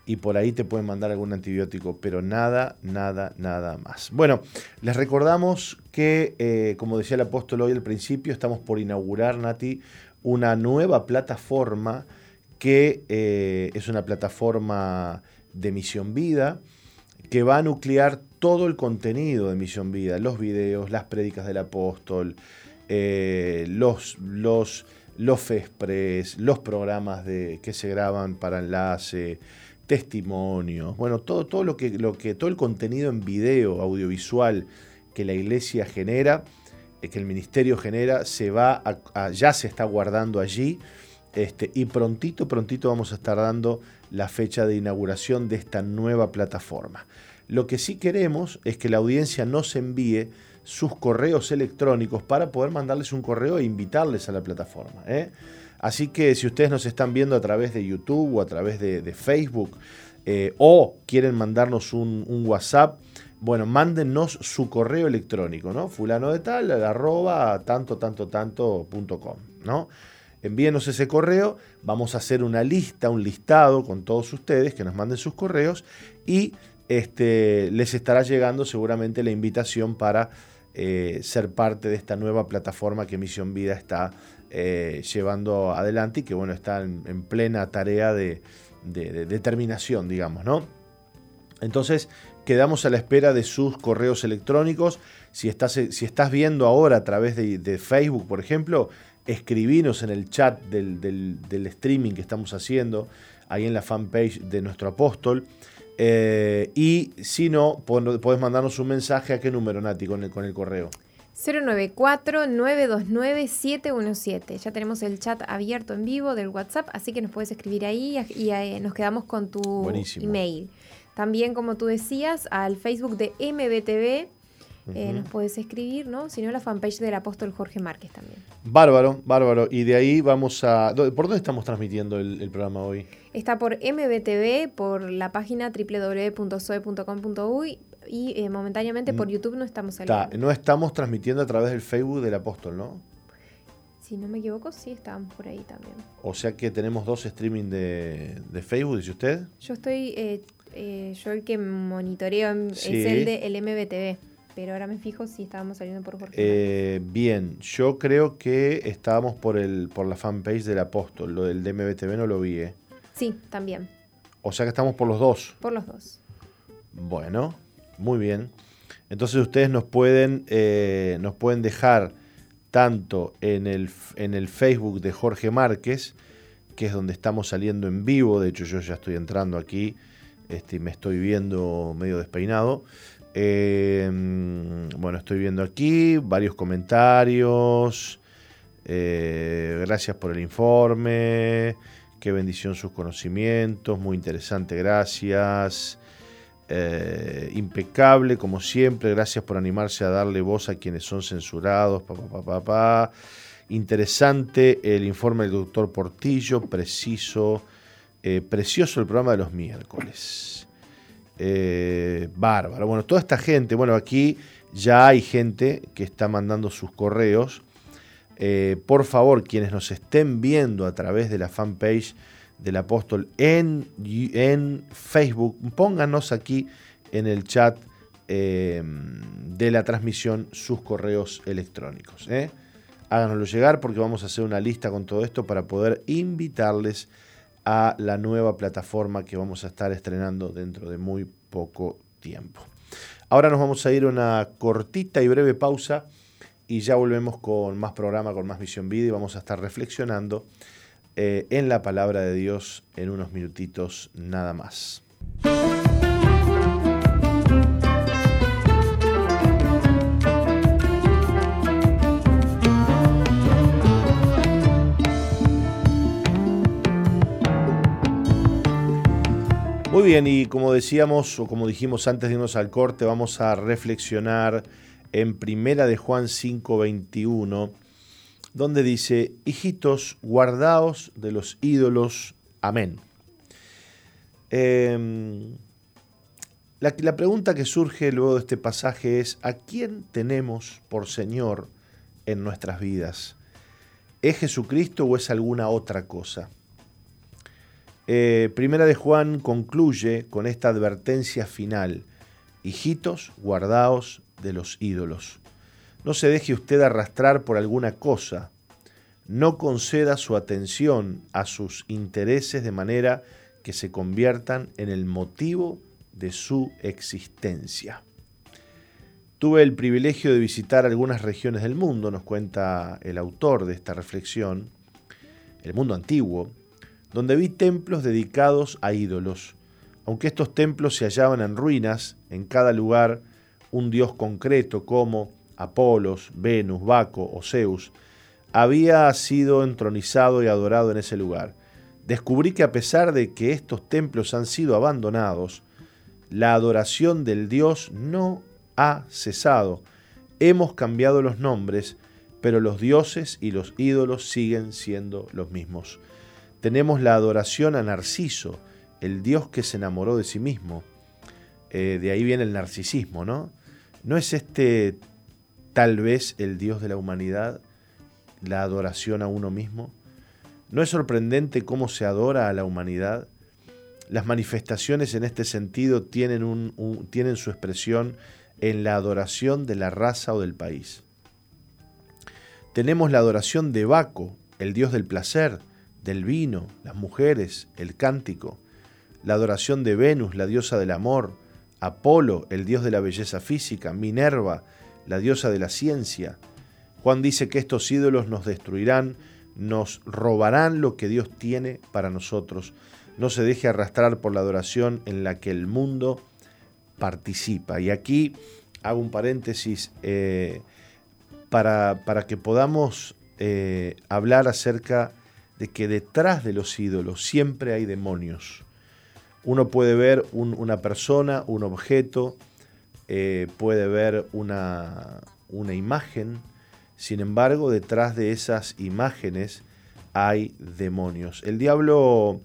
y por ahí te pueden mandar algún antibiótico, pero nada, nada, nada más. Bueno, les recordamos que, eh, como decía el apóstol hoy al principio, estamos por inaugurar, Nati, una nueva plataforma que eh, es una plataforma de Misión Vida, que va a nuclear todo el contenido de Misión Vida, los videos, las prédicas del apóstol, eh, los, los, los FESPRES, los programas de, que se graban para enlace, testimonios, bueno, todo, todo lo que, lo que, todo el contenido en video, audiovisual que la iglesia genera, eh, que el ministerio genera, se va ya se está guardando allí. Este, y prontito, prontito vamos a estar dando la fecha de inauguración de esta nueva plataforma. Lo que sí queremos es que la audiencia nos envíe sus correos electrónicos para poder mandarles un correo e invitarles a la plataforma. ¿eh? Así que si ustedes nos están viendo a través de YouTube o a través de, Facebook eh, o quieren mandarnos un, WhatsApp, bueno, mándennos su correo electrónico, ¿no? Fulano de tal, arroba tanto, tanto, tanto, punto com, ¿no? Envíenos ese correo, vamos a hacer una lista, un listado con todos ustedes que nos manden sus correos y este, les estará llegando seguramente la invitación para eh, ser parte de esta nueva plataforma que Misión Vida está eh, llevando adelante y que bueno, está en, plena tarea de, determinación, digamos, ¿no? Entonces, quedamos a la espera de sus correos electrónicos. Si estás, estás viendo ahora a través de, Facebook, por ejemplo, escribinos en el chat del, streaming que estamos haciendo, ahí en la fanpage de nuestro apóstol. Eh, y si no, podés mandarnos un mensaje a qué número, Nati, con el, con el correo.
094-929-717. Ya tenemos el chat abierto en vivo del WhatsApp, así que nos puedes escribir ahí y, eh, nos quedamos con tu email. También, como tú decías, al Facebook de MBTV eh, nos puedes escribir, ¿no? Si no, la fanpage del apóstol Jorge Márquez también.
Bárbaro, bárbaro. Y de ahí vamos a... ¿Por dónde estamos transmitiendo el, programa hoy?
Está por MBTV, por la página www.soe.com.uy y eh, momentáneamente por mm. YouTube no estamos
saliendo. no estamos transmitiendo a través del Facebook del apóstol, ¿no?
Si no me equivoco, sí, estábamos por ahí también.
O sea que tenemos dos streaming de, Facebook, dice usted.
Yo estoy, eh, yo el que monitoreo es el de el MBTV pero ahora me fijo si estábamos saliendo por Jorge.
Eh, bien, yo creo que estábamos por el por la fanpage del apóstol, lo del DMBTV no lo vi, ¿eh?
Sí, también.
O sea que estamos por los dos.
Por los dos.
Bueno, muy bien. Entonces ustedes nos pueden, eh, nos pueden dejar tanto en el, en el Facebook de Jorge Márquez, que es donde estamos saliendo en vivo, de hecho yo ya estoy entrando aquí este, y me estoy viendo medio despeinado, eh, bueno, estoy viendo aquí varios comentarios. Eh, gracias por el informe. Qué bendición sus conocimientos. Muy interesante, gracias. Eh, impecable, como siempre. Gracias por animarse a darle voz a quienes son censurados. Interesante el informe del doctor Portillo. Preciso. precioso el programa de los miércoles. Eh, bárbaro. Bueno, toda esta gente, bueno, aquí ya hay gente que está mandando sus correos. Eh, por favor, quienes nos estén viendo a través de la fanpage del apóstol en, en Facebook, pónganos aquí en el chat eh, de la transmisión sus correos electrónicos. Háganoslo llegar porque vamos a hacer una lista con todo esto para poder invitarles a la nueva plataforma que vamos a estar estrenando dentro de muy poco tiempo. Ahora nos vamos a ir a una cortita y breve pausa y ya volvemos con más programa, con más Visión Vida y vamos a estar reflexionando eh, en la palabra de Dios en unos minutitos nada más. Muy bien, y como decíamos, o como dijimos antes de irnos al corte, vamos a reflexionar en Primera de Juan 5:21, donde dice, hijitos, guardaos de los ídolos. Amén. Em, la, la pregunta que surge luego de este pasaje es, ¿a quién tenemos por Señor en nuestras vidas? ¿Es Jesucristo o es alguna otra cosa? Eh, primera de Juan concluye con esta advertencia final. Hijitos, guardaos de los ídolos. No se deje usted arrastrar por alguna cosa. No conceda su atención a sus intereses de manera que se conviertan en el motivo de su existencia. Tuve el privilegio de visitar algunas regiones del mundo, nos cuenta el autor de esta reflexión, el mundo antiguo, donde vi templos dedicados a ídolos. Aunque estos templos se hallaban en ruinas, en cada lugar un dios concreto como Apolos, Venus, Baco o Zeus, había sido entronizado y adorado en ese lugar. Descubrí que a pesar de que estos templos han sido abandonados, la adoración del Dios no ha cesado. Hemos cambiado los nombres, pero los dioses y los ídolos siguen siendo los mismos tenemos la adoración a Narciso, el dios que se enamoró de sí mismo. Eh, de ahí viene el narcisismo, ¿no? ¿No es este tal vez el dios de la humanidad, la adoración a uno mismo? ¿No es sorprendente cómo se adora a la humanidad? las manifestaciones en este sentido tienen, tienen su expresión en la adoración de la raza o del país. Tenemos la adoración de Baco, el dios del placer, del vino, las mujeres, el cántico. La adoración de Venus, la diosa del amor. Apolo, el dios de la belleza física. Minerva, la diosa de la ciencia. Juan dice que estos ídolos nos destruirán, nos robarán lo que Dios tiene para nosotros. No se deje arrastrar por la adoración en la que el mundo participa. Y aquí hago un paréntesis eh, para, para, que podamos eh, hablar acerca de que detrás de los ídolos siempre hay demonios. Uno puede ver una persona, un objeto, eh, puede ver una, una imagen, sin embargo, detrás de esas imágenes hay demonios. El diablo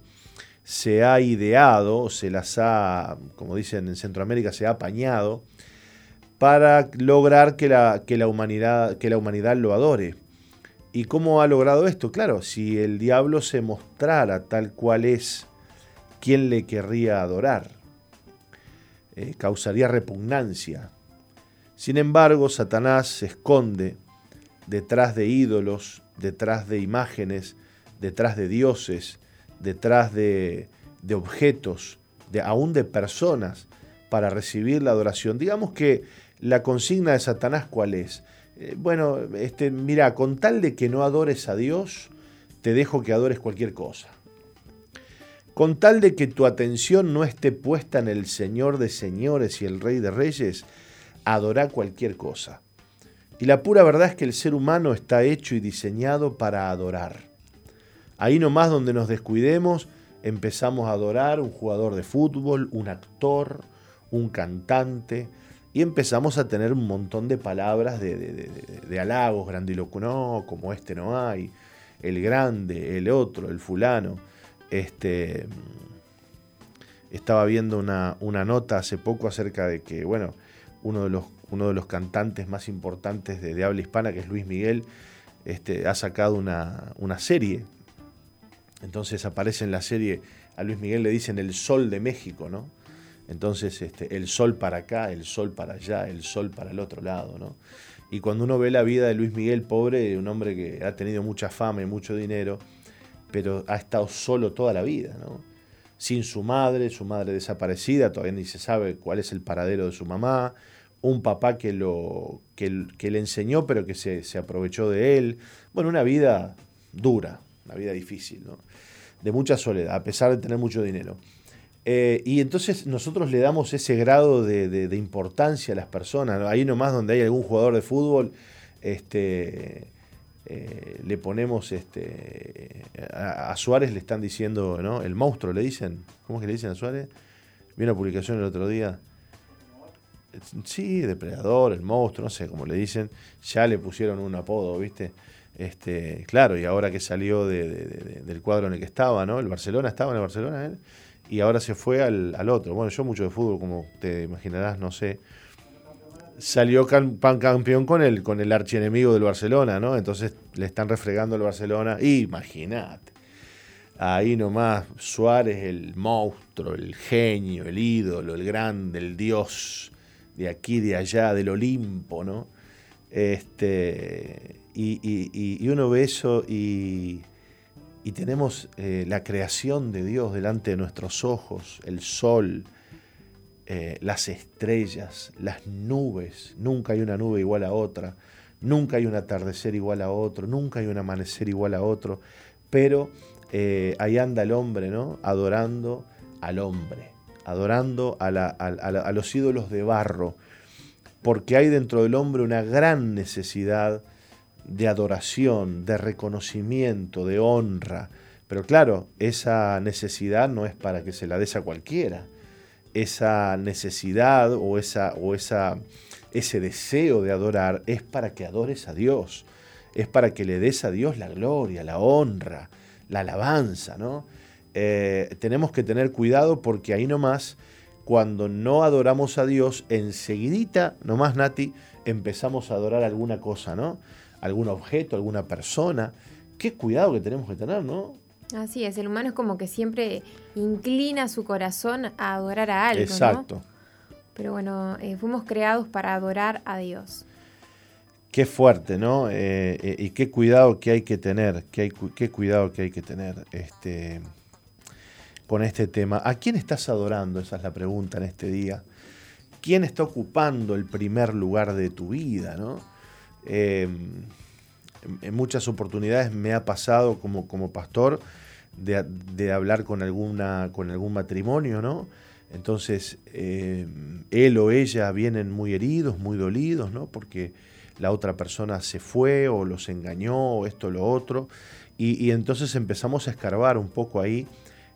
se ha ideado, se las ha, como dicen en Centroamérica, se ha apañado para lograr que la, que la, humanidad, que la humanidad lo adore. ¿Y cómo ha logrado esto? Claro, si el diablo se mostrara tal cual es, ¿quién le querría adorar? Eh, causaría repugnancia. Sin embargo, Satanás se esconde detrás de ídolos, detrás de imágenes, detrás de dioses, detrás de, objetos, de, aún de personas, para recibir la adoración. Digamos que la consigna de Satanás, ¿cuál es? Eh, bueno, este, mira, con tal de que no adores a Dios, te dejo que adores cualquier cosa. Con tal de que tu atención no esté puesta en el Señor de señores y el Rey de reyes, adora cualquier cosa. Y la pura verdad es que el ser humano está hecho y diseñado para adorar. Ahí nomás donde nos descuidemos, empezamos a adorar un jugador de fútbol, un actor, un cantante, y empezamos a tener un montón de palabras de, halagos, grandilocuos, no, como este no hay, el grande, el otro, el fulano. Este, estaba viendo una, nota hace poco acerca de que, bueno, uno de los, uno de los cantantes más importantes de, habla hispana, que es Luis Miguel, este, ha sacado una, una serie entonces aparece en la serie, a Luis Miguel le dicen el sol de México, ¿no? Entonces, este, el sol para acá, el sol para allá, el sol para el otro lado, ¿no? Y cuando uno ve la vida de Luis Miguel, pobre, un hombre que ha tenido mucha fama y mucho dinero, pero ha estado solo toda la vida, ¿no? Sin su madre, su madre desaparecida, todavía ni se sabe cuál es el paradero de su mamá, un papá que, lo, que, le enseñó pero que se, aprovechó de él. Bueno, una vida dura, una vida difícil, de mucha soledad, a pesar de tener mucho dinero. Eh, y entonces nosotros le damos ese grado de, importancia a las personas. Ahí nomás donde hay algún jugador de fútbol, este, eh, le ponemos este, a, Suárez le están diciendo, ¿no? El monstruo le dicen. ¿Cómo es que le dicen a Suárez? Vi una publicación el otro día. Sí, depredador, el monstruo, no sé cómo le dicen. Ya le pusieron un apodo, ¿viste? Este, claro, y ahora que salió del cuadro en el que estaba, ¿no? El Barcelona estaba en el Barcelona él, y ahora se fue al, otro. Bueno, yo mucho de fútbol, como te imaginarás, no sé. Salió campeón con el, con el archienemigo del Barcelona, ¿no? Entonces le están refregando al Barcelona. Imagínate. Ahí nomás, Suárez, el monstruo, el genio, el ídolo, el grande, el dios de aquí, de allá, del Olimpo, ¿no? Este, y, uno ve eso y, tenemos eh, la creación de Dios delante de nuestros ojos, el sol, eh, las estrellas, las nubes. Nunca hay una nube igual a otra, nunca hay un atardecer igual a otro, nunca hay un amanecer igual a otro, pero eh, ahí anda el hombre, ¿no? Adorando al hombre, adorando a los ídolos de barro, porque hay dentro del hombre una gran necesidad de adoración, de reconocimiento, de honra. Pero claro, esa necesidad no es para que se la des a cualquiera. Esa necesidad o, esa, o esa, ese deseo de adorar es para que adores a Dios. Es para que le des a Dios la gloria, la honra, la alabanza, ¿no? Eh, tenemos que tener cuidado porque ahí nomás, cuando no adoramos a Dios, enseguidita, nomás Nati, empezamos a adorar alguna cosa, ¿no? Algún objeto, alguna persona. Qué cuidado que tenemos que tener, ¿no?
Así es, el humano es como que siempre inclina su corazón a adorar a algo.
Exacto.
Pero bueno, eh, fuimos creados para adorar a Dios.
Qué fuerte, ¿no? Eh, eh, y qué cuidado que hay que tener, qué, hay, qué cuidado que hay que tener este, con este tema. ¿A quién estás adorando? Esa es la pregunta en este día. ¿Quién está ocupando el primer lugar de tu vida, ¿no? En muchas oportunidades me ha pasado como, como pastor de, hablar con, alguna, con algún matrimonio, ¿no? Entonces, él o ella vienen muy heridos, muy dolidos, ¿no? Porque la otra persona se fue o los engañó o esto o lo otro. Y, entonces empezamos a escarbar un poco ahí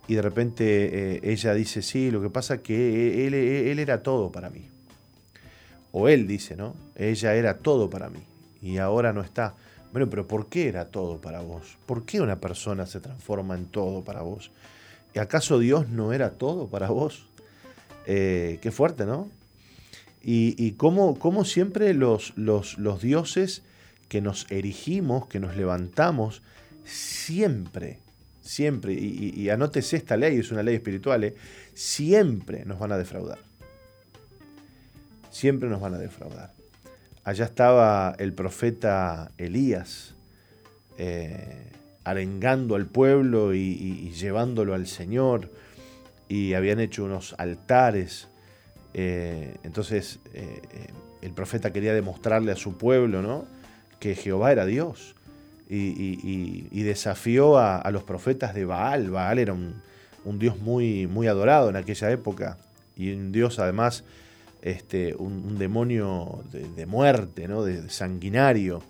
y de repente eh, ella dice, sí, lo que pasa es que él, él, era todo para mí. O él dice, ¿no? Ella era todo para mí y ahora no está. Bueno, pero ¿por qué era todo para vos? ¿Por qué una persona se transforma en todo para vos? ¿Y acaso Dios no era todo para vos? Eh, qué fuerte, ¿no? Y, y cómo, siempre los, los, dioses que nos erigimos, que nos levantamos, siempre, siempre, y, anótese esta ley, es una ley espiritual, ¿eh? siempre nos van a defraudar. Siempre nos van a defraudar. Allá estaba el profeta Elías, eh, arengando al pueblo y, llevándolo al Señor, y habían hecho unos altares eh, entonces eh, el profeta quería demostrarle a su pueblo ¿no? que Jehová era Dios y, desafió a, los profetas de Baal. Baal era un, dios muy, muy adorado en aquella época y un dios además, este, un, demonio de, muerte, ¿no? de, sanguinario.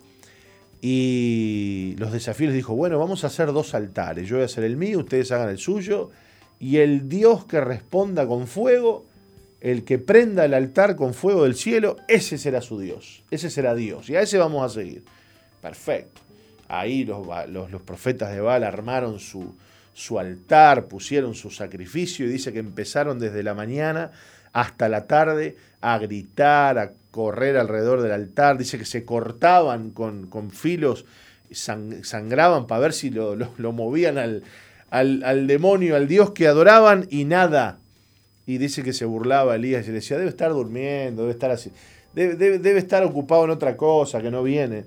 Y los desafíos dijo, bueno, vamos a hacer dos altares, yo voy a hacer el mío, ustedes hagan el suyo, y el Dios que responda con fuego, el que prenda el altar con fuego del cielo, ese será su Dios, ese será Dios, y a ese vamos a seguir. Perfecto. Ahí los, los, profetas de Baal armaron su, su altar, pusieron su sacrificio y dice que empezaron desde la mañana hasta la tarde a gritar, a correr alrededor del altar. Dice que se cortaban con, con filos, sangraban para ver si lo, movían al, al, al, demonio, al Dios que adoraban y nada, y dice que se burlaba Elías y le decía, debe estar durmiendo, debe estar así, debe, estar ocupado en otra cosa, que no viene.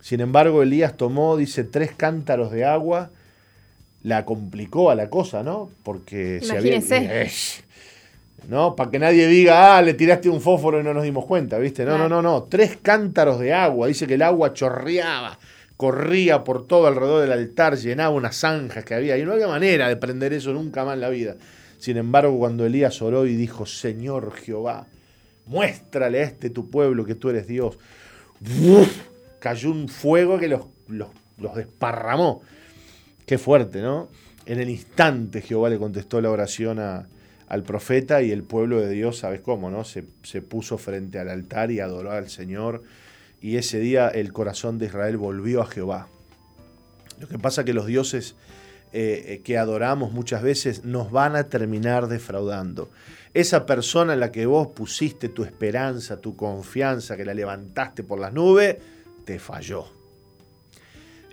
Sin embargo, Elías tomó, dice, tres cántaros de agua, la complicó a la cosa, ¿no? Porque se había... ¿No? Para que nadie diga, ah, le tiraste un fósforo y no nos dimos cuenta, ¿viste? No, no, no, no. Tres cántaros de agua. Dice que el agua chorreaba, corría por todo alrededor del altar, llenaba unas zanjas que había. Y no había manera de prender eso nunca más en la vida. Sin embargo, cuando Elías oró y dijo, Señor Jehová, muéstrale a este tu pueblo que tú eres Dios, cayó un fuego que los, los, desparramó. Qué fuerte, ¿no? En el instante Jehová le contestó la oración al profeta y el pueblo de Dios, ¿sabes cómo? no? Se, se, puso frente al altar y adoró al Señor. Y ese día el corazón de Israel volvió a Jehová. Lo que pasa es que los dioses eh, eh, que adoramos muchas veces nos van a terminar defraudando. Esa persona en la que vos pusiste tu esperanza, tu confianza, que la levantaste por las nubes, te falló.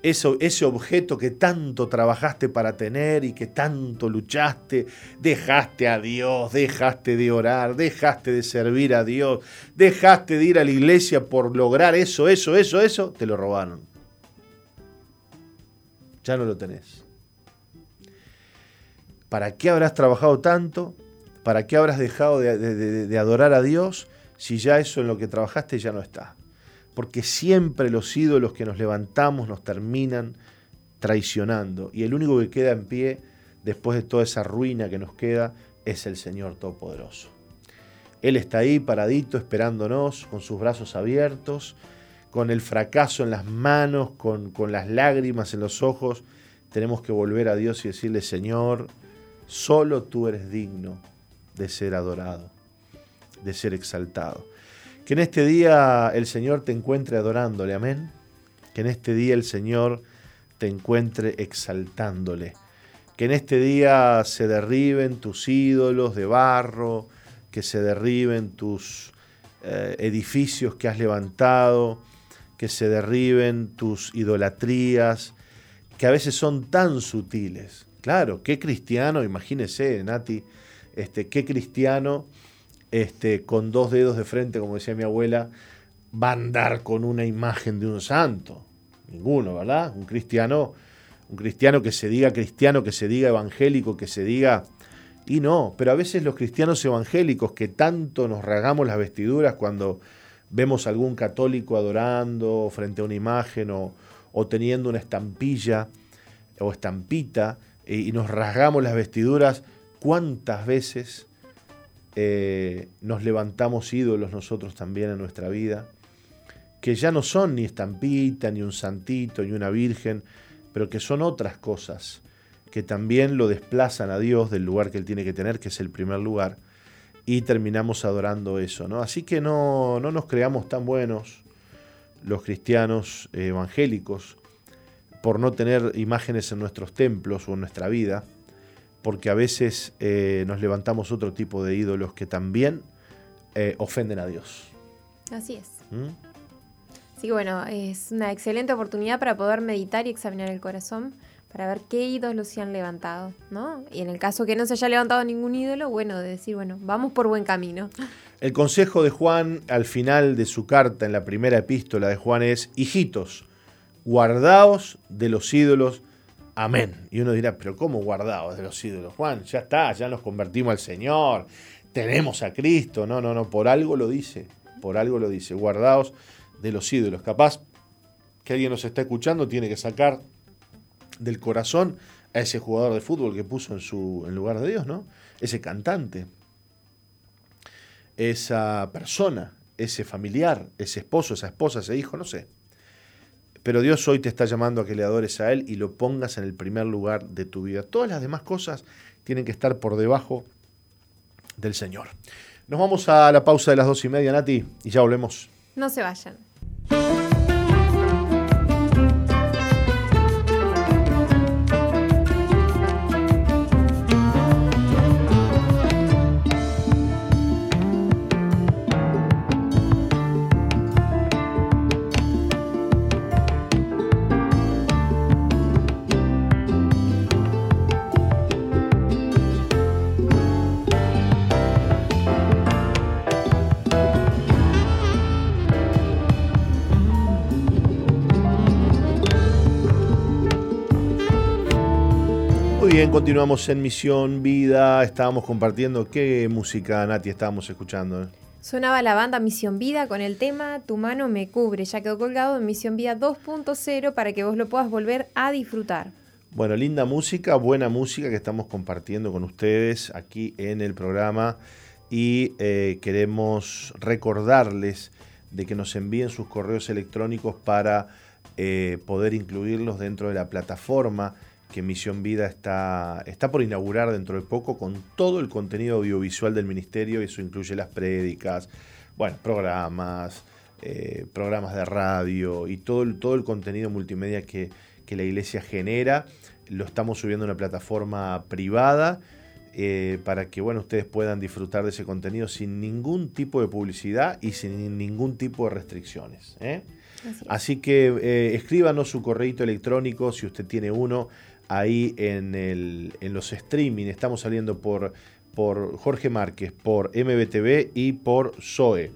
Eso, ese objeto que tanto trabajaste para tener y que tanto luchaste, dejaste a Dios, dejaste de orar, dejaste de servir a Dios, dejaste de ir a la iglesia por lograr eso, eso, eso, eso, te lo robaron. Ya no lo tenés. ¿Para qué habrás trabajado tanto? ¿Para qué habrás dejado de, adorar a Dios si ya eso en lo que trabajaste ya no está? Porque siempre los ídolos que nos levantamos nos terminan traicionando. Y el único que queda en pie después de toda esa ruina que nos queda es el Señor Todopoderoso. Él está ahí paradito esperándonos con sus brazos abiertos, con el fracaso en las manos, con, las lágrimas en los ojos. Tenemos que volver a Dios y decirle, Señor, Solo tú eres digno de ser adorado, de ser exaltado. Que en este día el Señor te encuentre adorándole, amén. Que en este día el Señor te encuentre exaltándole. Que en este día se derriben tus ídolos de barro, que se derriben tus eh, edificios que has levantado, que se derriben tus idolatrías, que a veces son tan sutiles. Claro, qué cristiano, imagínese, Nati, este, qué cristiano este, con dos dedos de frente, como decía mi abuela, va a andar con una imagen de un santo. Ninguno, ¿verdad? Un cristiano, un cristiano que se diga cristiano, que se diga evangélico, que se diga... Y no, pero a veces los cristianos evangélicos que tanto nos rasgamos las vestiduras cuando vemos a algún católico adorando frente a una imagen o, o teniendo una estampilla o estampita y nos rasgamos las vestiduras, ¿cuántas veces eh, nos levantamos ídolos nosotros también en nuestra vida? Que ya no son ni estampita, ni un santito, ni una virgen, pero que son otras cosas que también lo desplazan a Dios del lugar que Él tiene que tener, que es el primer lugar, y terminamos adorando eso. ¿no? Así que no, no nos creamos tan buenos los cristianos evangélicos por no tener imágenes en nuestros templos o en nuestra vida, porque a veces eh, nos levantamos otro tipo de ídolos que también eh, ofenden a Dios.
Así es. ¿Mm? Sí, bueno, es una excelente oportunidad para poder meditar y examinar el corazón para ver qué ídolos se han levantado, ¿no? Y en el caso que no se haya levantado ningún ídolo, bueno, de decir, bueno, vamos por buen camino.
El consejo de Juan al final de su carta, en la primera epístola de Juan, es, hijitos, guardaos de los ídolos. Amén. Y uno dirá, pero ¿cómo guardaos de los ídolos? Juan, ya está, ya nos convertimos al Señor, tenemos a Cristo. No, no, no, por algo lo dice, por algo lo dice, guardaos de los ídolos. Capaz que alguien nos está escuchando tiene que sacar del corazón a ese jugador de fútbol que puso en su en lugar de Dios, ¿no? Ese cantante, esa persona, ese familiar, ese esposo, esa esposa, ese hijo, no sé. Pero Dios hoy te está llamando a que le adores a Él y lo pongas en el primer lugar de tu vida. Todas las demás cosas tienen que estar por debajo del Señor. Nos vamos a la pausa de las dos y media, Nati, y ya volvemos.
No se vayan.
Continuamos en Misión Vida. Estábamos compartiendo qué música, Nati, estábamos escuchando.
Sonaba la banda Misión Vida con el tema Tu mano me cubre. Ya quedó colgado en Misión Vida 2.0 para que vos lo puedas volver a disfrutar.
Bueno, linda música, buena música que estamos compartiendo con ustedes aquí en el programa y eh, queremos recordarles de que nos envíen sus correos electrónicos para eh, poder incluirlos dentro de la plataforma que Misión Vida está, está por inaugurar dentro de poco con todo el contenido audiovisual del ministerio, eso incluye las prédicas, bueno, programas, eh, programas de radio y todo el, todo el contenido multimedia que, la iglesia genera. Lo estamos subiendo a una plataforma privada. Eh, para que bueno, ustedes puedan disfrutar de ese contenido sin ningún tipo de publicidad y sin ningún tipo de restricciones. ¿eh? Así, que escríbanos su correo electrónico si usted tiene uno ahí en, el, en los streaming. Estamos saliendo por, por Jorge Márquez, por MBTV y por Zoe.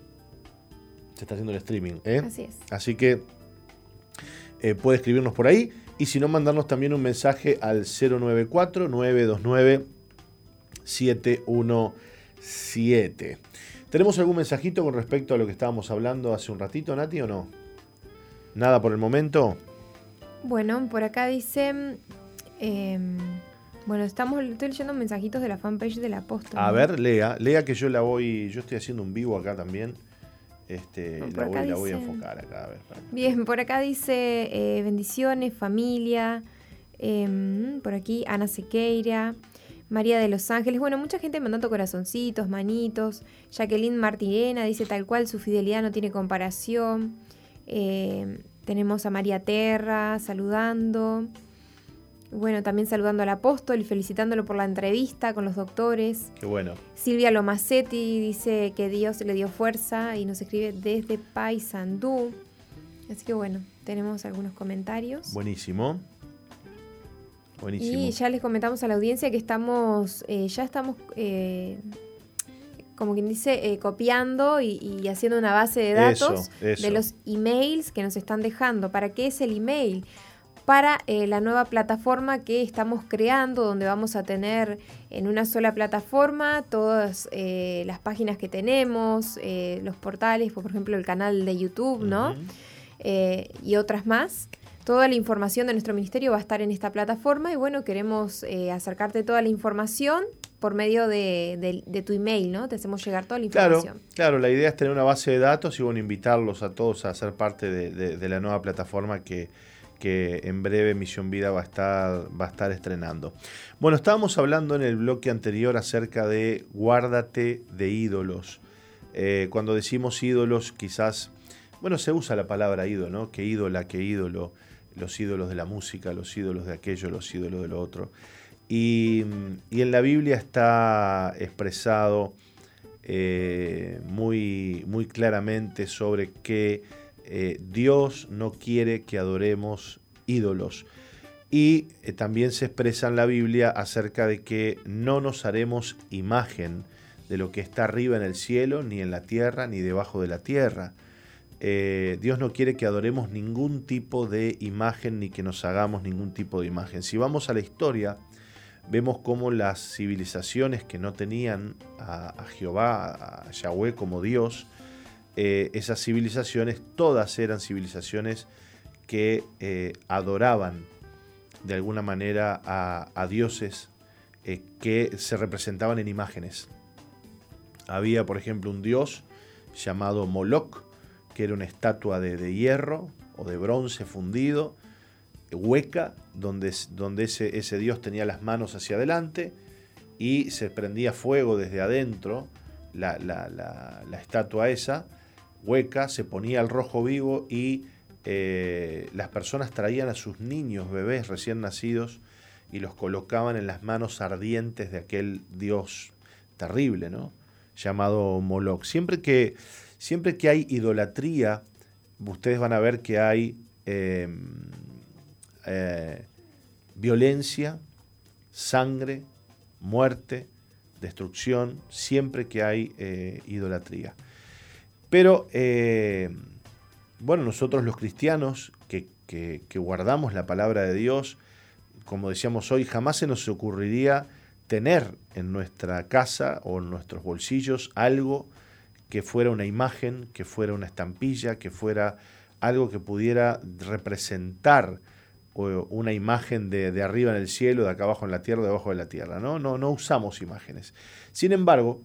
Se está haciendo el streaming. ¿eh?
Así es.
Así que eh, puede escribirnos por ahí. Y si no, mandarnos también un mensaje al 094-929-717. ¿Tenemos algún mensajito con respecto a lo que estábamos hablando hace un ratito, Nati, o no? Nada por el momento.
Bueno, por acá dice Em, bueno, estamos, estoy leyendo mensajitos de la fanpage del apóstol.
A ver, lea, lea que yo la voy, yo estoy haciendo un vivo acá también. Este, la, voy, a enfocar acá.
Bien, por acá dice eh, bendiciones, familia. Em, por aquí Ana Sequeira, María de los Ángeles. Bueno, mucha gente mandando corazoncitos, manitos. Jacqueline Martirena dice tal cual, su fidelidad no tiene comparación. Em, tenemos a María Terra saludando. Bueno, también saludando al apóstol y felicitándolo por la entrevista con los doctores.
Qué bueno.
Silvia Lomacetti dice que Dios le dio fuerza y nos escribe desde Paysandú. Así que bueno, tenemos algunos comentarios.
Buenísimo.
Y ya les comentamos a la audiencia que estamos, eh, ya estamos, eh, como quien dice, eh, copiando y, haciendo una base de datos de los emails que nos están dejando. ¿Para qué es el email? Para la nueva plataforma que estamos creando, donde vamos a tener en una sola plataforma todas las páginas que tenemos, los portales, por ejemplo el canal de YouTube, ¿no? y otras más. Toda la información de nuestro ministerio va a estar en esta plataforma y bueno, queremos eh, acercarte toda la información por medio de, tu email, ¿no? Te hacemos llegar toda la información.
Claro, claro, la idea es tener una base de datos y bueno, invitarlos a todos a ser parte de, la nueva plataforma que, que en breve Misión Vida va a, estar, estrenando. Bueno, estábamos hablando en el bloque anterior acerca de guárdate de ídolos. Eh, cuando decimos ídolos, quizás, bueno, se usa la palabra ídolo, ¿no? Que ídola, que ídolo los ídolos de la música, los ídolos de aquello, los ídolos de lo otro. Y, en la Biblia está expresado eh, muy, muy claramente sobre que eh, Dios no quiere que adoremos ídolos. Y eh, también se expresa en la Biblia acerca de que no nos haremos imagen de lo que está arriba en el cielo, ni en la tierra, ni debajo de la tierra. Eh, Dios no quiere que adoremos ningún tipo de imagen ni que nos hagamos ningún tipo de imagen. Si vamos a la historia, vemos cómo las civilizaciones que no tenían a, Jehová, a Yahweh como Dios, eh, esas civilizaciones todas eran civilizaciones que eh, adoraban de alguna manera a, dioses que se representaban en imágenes. Había, por ejemplo, un dios llamado Moloch, que era una estatua de, hierro o de bronce fundido, hueca, donde, donde ese, dios tenía las manos hacia adelante y se prendía fuego desde adentro, la, estatua esa, hueca, se ponía al rojo vivo y eh, las personas traían a sus niños, bebés recién nacidos, y los colocaban en las manos ardientes de aquel dios terrible, ¿no? Llamado Moloch. Siempre que Siempre que hay idolatría, ustedes van a ver que hay em, eh, violencia, sangre, muerte, destrucción, siempre que hay eh, idolatría. Pero, eh, bueno, nosotros los cristianos que, guardamos la palabra de Dios, como decíamos hoy, jamás se nos ocurriría tener en nuestra casa o en nuestros bolsillos algo que fuera una imagen, que fuera una estampilla, que fuera algo que pudiera representar una imagen de, arriba en el cielo, de acá abajo en la tierra, de abajo de la tierra. ¿no? No, no usamos imágenes. Sin embargo,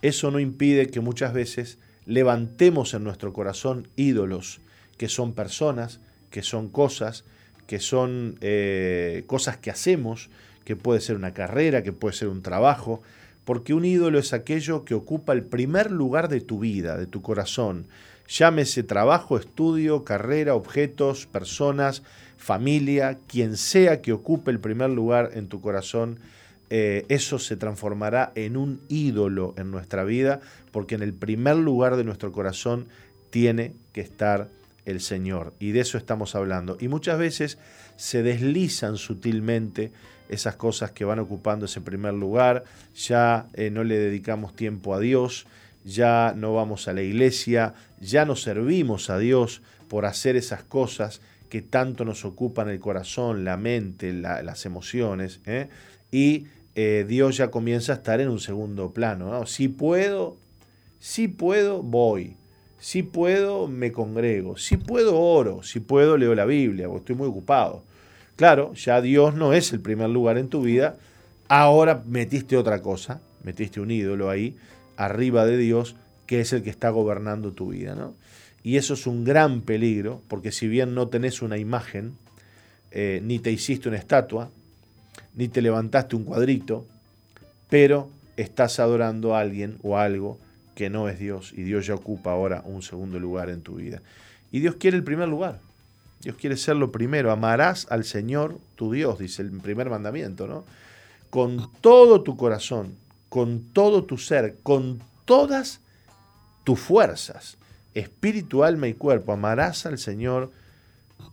eso no impide que muchas veces levantemos en nuestro corazón ídolos que son personas, que son cosas, que son eh, cosas que hacemos, que puede ser una carrera, que puede ser un trabajo, porque un ídolo es aquello que ocupa el primer lugar de tu vida, de tu corazón. Llámese trabajo, estudio, carrera, objetos, personas, familia, quien sea que ocupe el primer lugar en tu corazón, eh, eso se transformará en un ídolo en nuestra vida, porque en el primer lugar de nuestro corazón tiene que estar el Señor. Y de eso estamos hablando. Y muchas veces se deslizan sutilmente esas cosas que van ocupando ese primer lugar, ya eh, no le dedicamos tiempo a Dios, ya no vamos a la iglesia, ya no servimos a Dios por hacer esas cosas que tanto nos ocupan el corazón, la mente, las emociones, ¿eh? y eh, Dios ya comienza a estar en un segundo plano. Si puedo, si puedo, voy. Si puedo, me congrego. Si puedo, oro. Si puedo, leo la Biblia, porque estoy muy ocupado. Claro, ya Dios no es el primer lugar en tu vida, ahora metiste otra cosa, metiste un ídolo ahí, arriba de Dios, que es el que está gobernando tu vida. ¿no? Y eso es un gran peligro, porque si bien no tenés una imagen, eh, ni te hiciste una estatua, ni te levantaste un cuadrito, pero estás adorando a alguien o algo que no es Dios, y Dios ya ocupa ahora un segundo lugar en tu vida. Y Dios quiere el primer lugar. Dios quiere ser lo primero. Amarás al Señor tu Dios, dice el primer mandamiento, ¿no? Con todo tu corazón, con todo tu ser, con todas tus fuerzas, espíritu, alma y cuerpo. Amarás al Señor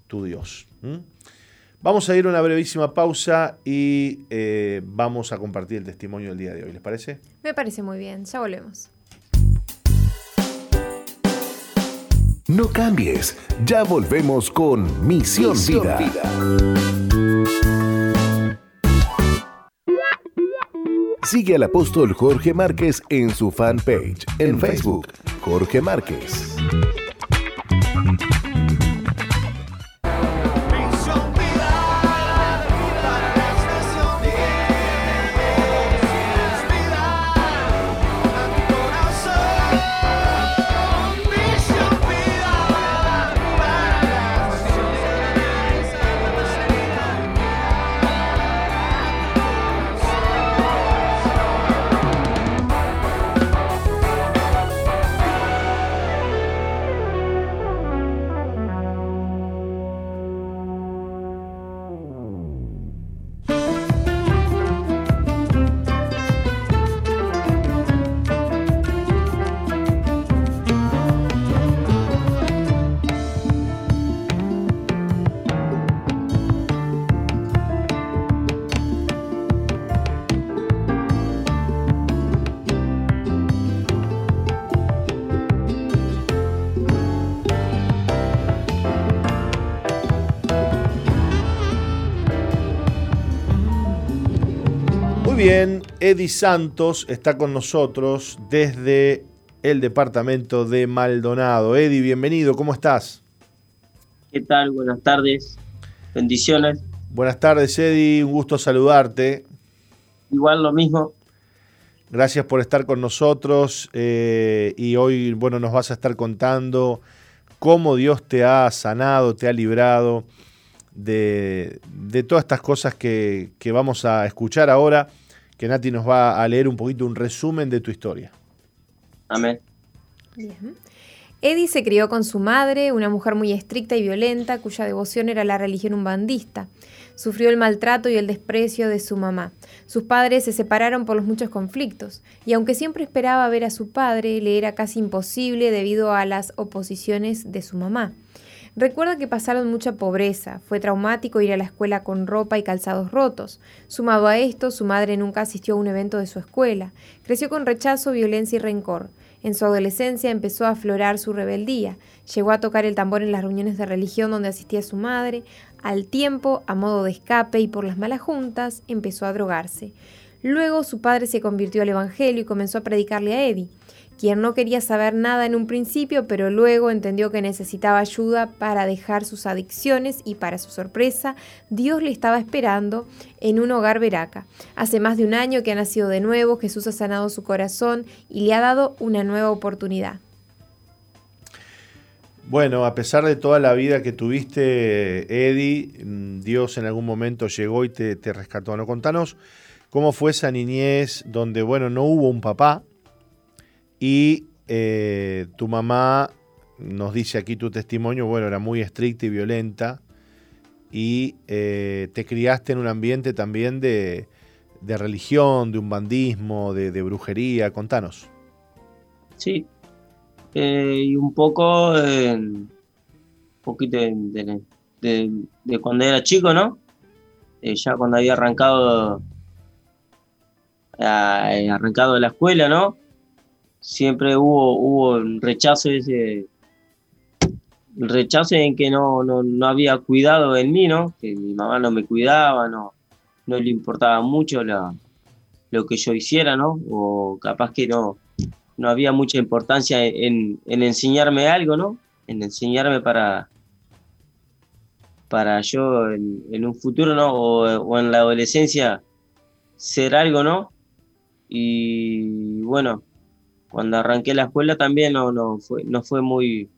tu Dios. Vamos a ir a una brevísima pausa y eh, vamos a compartir el testimonio del día de hoy. ¿Les parece?
Me parece muy bien, ya volvemos.
No cambies, ya volvemos con Misión, Vida. Sigue al apóstol Jorge Márquez en su fanpage en Facebook, Jorge Márquez.
Eddie Santos está con nosotros desde el departamento de Maldonado. Eddie, bienvenido, ¿cómo estás?
¿Qué tal? Buenas tardes, bendiciones.
Buenas tardes, Eddie, un gusto saludarte.
Igual lo mismo.
Gracias por estar con nosotros eh, y hoy, bueno, nos vas a estar contando cómo Dios te ha sanado, te ha librado de, todas estas cosas que, que vamos a escuchar ahora que Nati nos va a leer un poquito un resumen de tu historia.
Amén.
Eddie se crió con su madre, una mujer muy estricta y violenta, cuya devoción era la religión umbandista. Sufrió el maltrato y el desprecio de su mamá. Sus padres se separaron por los muchos conflictos, y aunque siempre esperaba ver a su padre, le era casi imposible debido a las oposiciones de su mamá. Recuerda que pasaron mucha pobreza, fue traumático ir a la escuela con ropa y calzados rotos. Sumado a esto, su madre nunca asistió a un evento de su escuela. Creció con rechazo, violencia y rencor. En su adolescencia empezó a aflorar su rebeldía. Llegó a tocar el tambor en las reuniones de religión donde asistía su madre. Al tiempo, a modo de escape y por las malas juntas, empezó a drogarse. Luego su padre se convirtió al Evangelio y comenzó a predicarle a Eddie quien no quería saber nada en un principio, pero luego entendió que necesitaba ayuda para dejar sus adicciones y para su sorpresa, Dios le estaba esperando en un hogar veraca. Hace más de un año que ha nacido de nuevo, Jesús ha sanado su corazón y le ha dado una nueva oportunidad.
Bueno, a pesar de toda la vida que tuviste, Eddie, Dios en algún momento llegó y te, te rescató. ¿No? Contanos cómo fue esa niñez donde, bueno, no hubo un papá, y eh, tu mamá nos dice aquí tu testimonio, bueno, era muy estricta y violenta y eh, te criaste en un ambiente también de, religión, de un bandismo, de, brujería. Contanos.
Sí, eh, y un poco, un poquito de, de, cuando era chico, ¿no? ya cuando había arrancado, arrancado de la escuela, ¿no? Siempre hubo, hubo rechazo ese, rechazo en que no, no, había cuidado en mí, ¿no? Que mi mamá no me cuidaba, no, no le importaba mucho lo que yo hiciera, ¿no? O capaz que no, no había mucha importancia en, enseñarme algo, ¿no? En enseñarme para, para yo en, un futuro, ¿no? O, o, en la adolescencia ser algo, ¿no? Y bueno, cuando arranqué la escuela también no, no, fue, no fue muy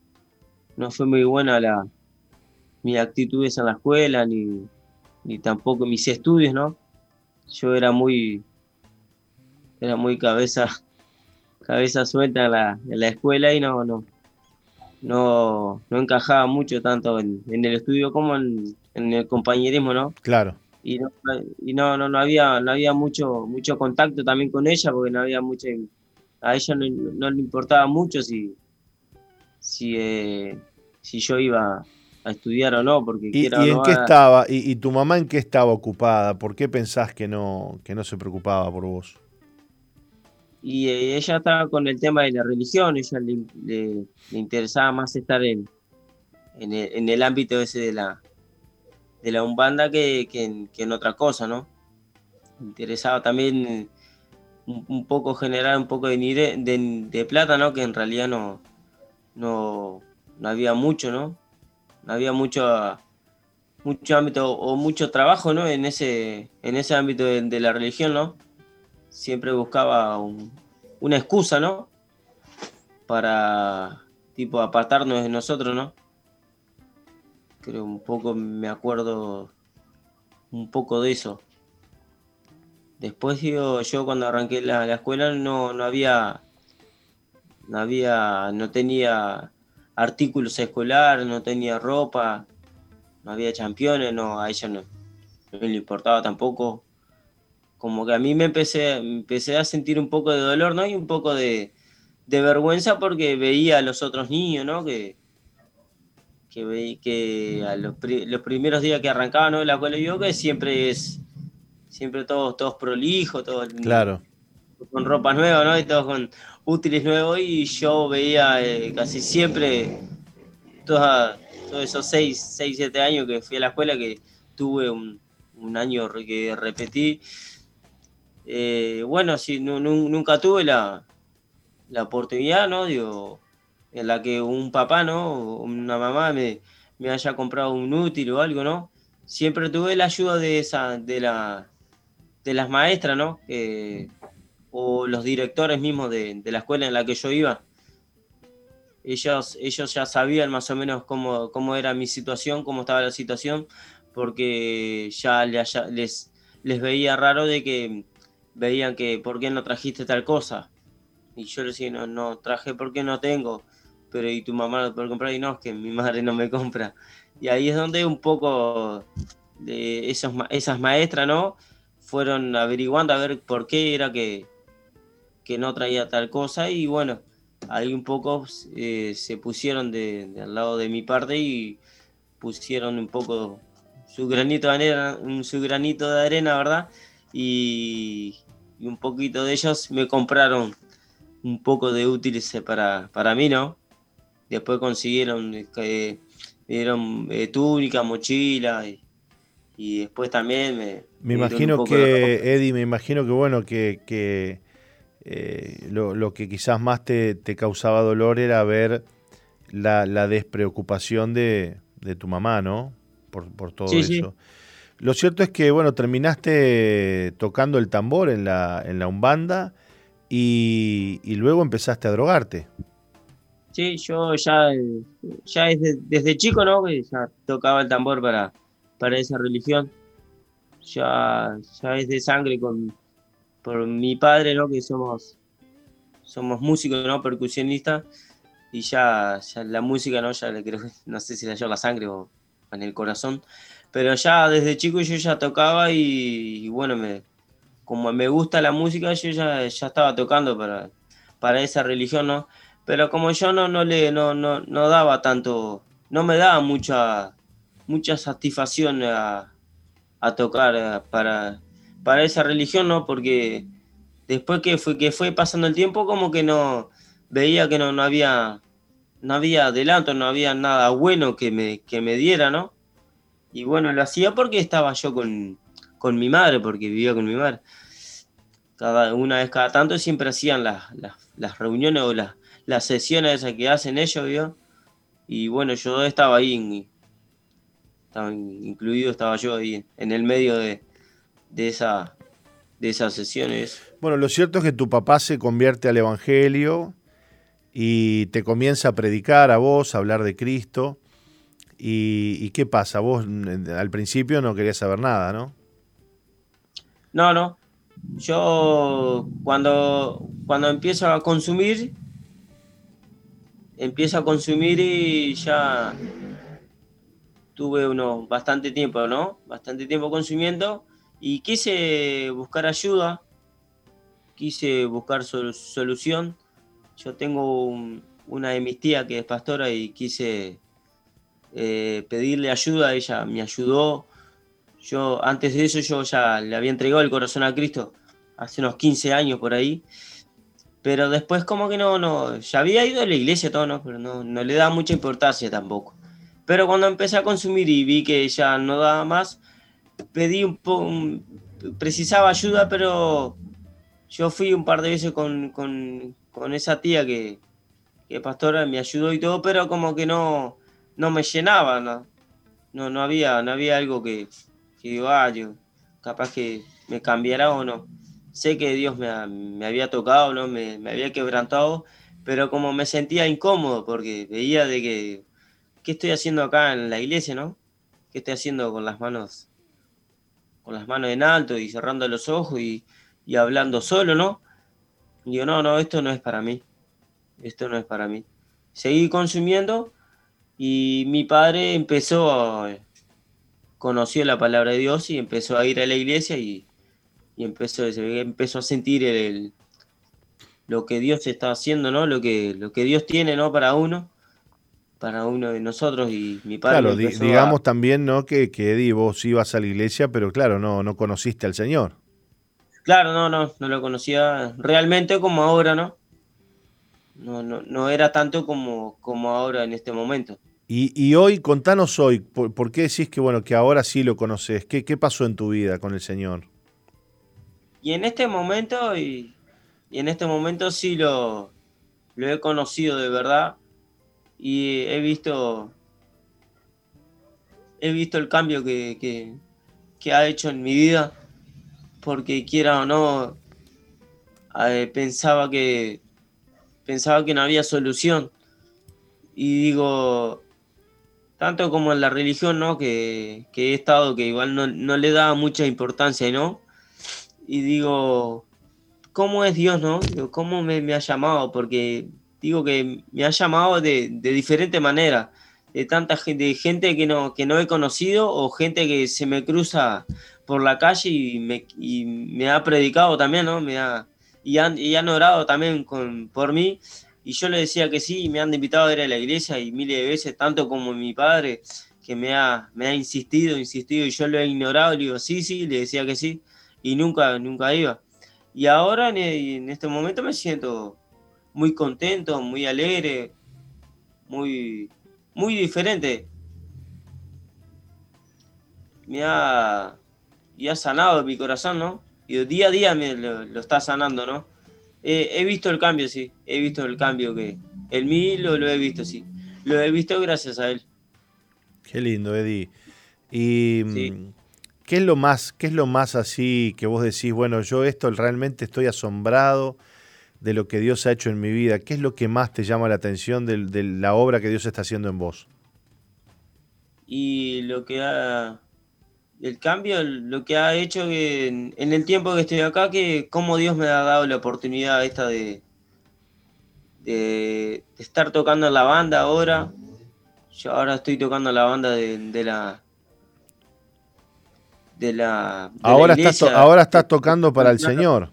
no fue muy buena la mis actitudes en la escuela ni, ni tampoco mis estudios no yo era muy era muy cabeza cabeza suelta en la, en la escuela y no no no, no encajaba mucho tanto en, en el estudio como en, en, el compañerismo no
claro.
Y no y no, no, no había no había mucho mucho contacto también con ella porque no había mucha a ella no, le importaba mucho si, si, eh, si yo iba a estudiar o no, porque
¿Y,
quiera
y en
no,
qué estaba? Y, y tu mamá en qué estaba ocupada? ¿Por qué pensás que no, que no se preocupaba por vos?
y eh, ella estaba con el tema de la religión, ella le, le- le interesaba más estar en, en, el, en el ámbito ese de la, de la umbanda que, que en, que en otra cosa, ¿no? Interesaba también un, poco generar un poco de, de, de plata, ¿no? Que en realidad no, no, no había mucho, ¿no? No había mucho, mucho ámbito o mucho trabajo, ¿no? En ese, en ese ámbito de, la religión, ¿no? Siempre buscaba un- una excusa, ¿no? Para, tipo, apartarnos de nosotros, ¿no? Creo un poco, me acuerdo un poco de eso. Después digo, yo cuando arranqué la, la escuela no, no había, no había, no tenía artículos escolares, no tenía ropa, no había championes, no, a ella no, no le importaba tampoco. Como que a mí me empecé, empecé a sentir un poco de dolor, ¿no? Y un poco de, de vergüenza porque veía a los otros niños, ¿no? Que, que, que a los, pri- los primeros días que arrancaba, ¿no? La escuela yo que siempre es, siempre todos, todos prolijos, todos
Claro.
con ropa nueva, ¿no? Y todos con útiles nuevos y yo veía eh, casi siempre toda- todos esos 6, 6, 7 años que fui a la escuela que tuve un, un año que repetí. Eh, bueno, sí, nu- nunca tuve la, la oportunidad, ¿no? Digo, en la que un papá, ¿no? O Una mamá me, me haya comprado un útil o algo, ¿no? Siempre tuve la ayuda de esa, de la, de las maestras, ¿no? Que- o los directores mismos de, la escuela en la que yo iba. Ellos, ellos ya sabían más o menos cómo, cómo era mi situación, cómo estaba la situación, porque ya, le- les, les veía raro de que veían que por qué no trajiste tal cosa. Y yo les decía, no, no traje porque no tengo, pero y tu mamá no puede comprar y no, es que mi madre no me compra. Y ahí es donde un poco de esos, esas maestras, ¿no? Fueron averiguando a ver por qué era que, que no traía tal cosa y bueno, ahí un poco eh, se pusieron de, al lado de mi parte y pusieron un poco su granito de arena, su granito de arena, ¿verdad? Y, un poquito de ellos me compraron un poco de útiles para, para mí, ¿no? Después consiguieron, eh, dieron eh, túnica, mochila y, y después también me...
Me imagino que, Eddie, me imagino que bueno, que, que, eh, lo, lo que quizás más te, te causaba dolor era ver la, la despreocupación de, de tu mamá, ¿no? Por, por todo
Sí,
eso.
sí.
Lo cierto es que, bueno, terminaste tocando el tambor en la, en la Umbanda y, y luego empezaste a drogarte.
Sí, yo ya, ya desde, desde chico, ¿no? Ya tocaba el tambor para, para esa religión. Ya, ya es de sangre con, por mi padre, ¿no? Que somos, somos músicos, ¿no? Percusionistas. Y ya, ya la música, ¿no? Ya le creo, no sé si la llevo la sangre o en el corazón. Pero ya desde chico yo ya tocaba y, y bueno, me, como me gusta la música, yo ya, ya estaba tocando para, para esa religión, ¿no? pero como yo no, no le no, no, no daba tanto, no me daba mucha, mucha satisfacción a, a tocar eh, para, para esa religión, ¿no? Porque después que fue, que fue pasando el tiempo, como que no veía que no, no había no había adelanto, no había nada bueno que me, que me diera, ¿no? Y bueno, lo hacía porque estaba yo con, con mi madre, porque vivía con mi madre. Cada, una vez cada tanto siempre hacían las, las, reuniones o las, las sesiones esas que hacen ellos, ¿vio? Y bueno, yo estaba ahí, en- estaba in- incluido, estaba yo ahí en el medio de, de, esa, de esas sesiones.
Bueno, lo cierto es que tu papá se convierte al Evangelio y te comienza a predicar a vos, a hablar de Cristo. ¿Y, y qué pasa? Vos al principio no querías saber nada, ¿no?
No, no. Yo cuando, cuando empiezo a consumir, empiezo a consumir y ya tuve unos bastante tiempo, ¿no? Bastante tiempo consumiendo y quise buscar ayuda, quise buscar sol- solución. Yo tengo un- una de mis tías que es pastora y quise eh, pedirle ayuda, ella me ayudó. Yo, antes de eso, yo ya le había entregado el corazón a Cristo hace unos 15 años por ahí. Pero después como que no, no, ya había ido a la iglesia todo, ¿no? Pero no, no le daba mucha importancia tampoco. Pero cuando empecé a consumir y vi que ya no daba más, pedí un poco, precisaba ayuda, pero yo fui un par de veces con, con, con esa tía que, que pastora me ayudó y todo, pero como que no, no me llenaba, ¿no? No, no había, no había algo que, que digo, ah, yo, capaz que me cambiara o no. Sé que Dios me, me había tocado, ¿no? Me, me, había quebrantado, pero como me sentía incómodo porque veía de que, ¿qué estoy haciendo acá en la iglesia, no? ¿Qué estoy haciendo con las manos, con las manos en alto y cerrando los ojos y, y hablando solo, ¿no? Y digo, no, no, esto no es para mí. Esto no es para mí. Seguí consumiendo y mi padre empezó a, conoció la palabra de Dios y empezó a ir a la iglesia y, y empezó, empezó a sentir el, lo que Dios está haciendo, ¿no? Lo que, lo que Dios tiene, ¿no? Para uno, para uno de nosotros y mi padre.
Claro, digamos también, ¿no? Que, que Eddie, vos ibas a la iglesia, pero claro, no, no conociste al Señor.
Claro, no, no, no lo conocía realmente como ahora, ¿no? No, no, no era tanto como, como ahora en este momento.
Y, hoy, contanos hoy, ¿por, qué decís que bueno, que ahora sí lo conoces? ¿Qué, ¿Qué pasó en tu vida con el Señor?
Y en este momento, y, en este momento sí lo, lo he conocido de verdad. Y he visto. He visto el cambio que, que, ha hecho en mi vida porque quiera o no, eh, pensaba que pensaba que no había solución. Y digo, tanto como en la religión, ¿no? Que, he estado, que igual no, le daba mucha importancia, ¿no? Y digo, ¿cómo es Dios, no? ¿Cómo me, ha llamado? Porque digo que me ha llamado de, de diferente manera, de tanta gente, gente que no, que no he conocido o gente que se me cruza por la calle y me, y me ha predicado también, ¿no? Me ha, y, han, y han orado también por mí. Y yo le decía que sí, y me han invitado a ir a la iglesia y miles de veces, tanto como mi padre, que me ha, me ha insistido, insistido, y yo lo he ignorado, le digo sí, sí, le decía que sí, y nunca, nunca iba. Y ahora en, en este momento me siento muy contento, muy alegre, muy, muy diferente. Me ha, y ha sanado mi corazón, ¿no? Y día a día me lo, está sanando, ¿no? he visto el cambio, sí, he visto el cambio que el mí lo, he visto, sí. Lo he visto gracias a él.
Qué lindo, Eddie. Y mm, ¿qué es lo más, qué es lo más así que vos decís, bueno, yo esto realmente estoy asombrado de lo que Dios ha hecho en mi vida? ¿Qué es lo que más te llama la atención de, de la obra que Dios está haciendo en vos?
Y lo que ha, el cambio, lo que ha hecho que en, el tiempo que estoy acá, que como Dios me ha dado la oportunidad esta de, de, estar tocando en la banda ahora. Yo ahora estoy tocando la banda de, la de la
ahora estás ahora estás tocando para el Señor.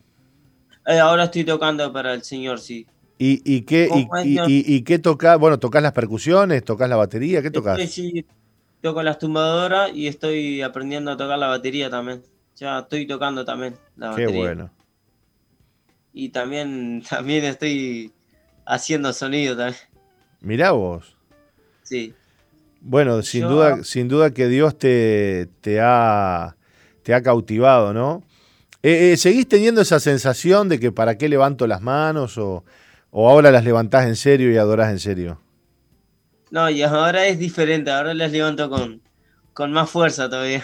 Eh, ahora estoy tocando para el Señor, sí.
¿Y, y qué, y, y, qué tocas? Bueno, ¿tocas las percusiones? ¿Tocas la batería? ¿Qué tocas?
Sí, toco las tumbadoras y estoy aprendiendo a tocar la batería también. Ya estoy tocando también la batería.
Qué bueno.
Y también, también estoy haciendo sonido también.
Mirá vos.
Sí.
Bueno, sin duda, sin duda que Dios te, te, ha, te ha cautivado, ¿no? Eh, eh, ¿Seguís teniendo esa sensación de que para qué levanto las manos o, o ahora las levantás en serio y adorás en serio?
No, y ahora es diferente, ahora las levanto con, con más fuerza todavía.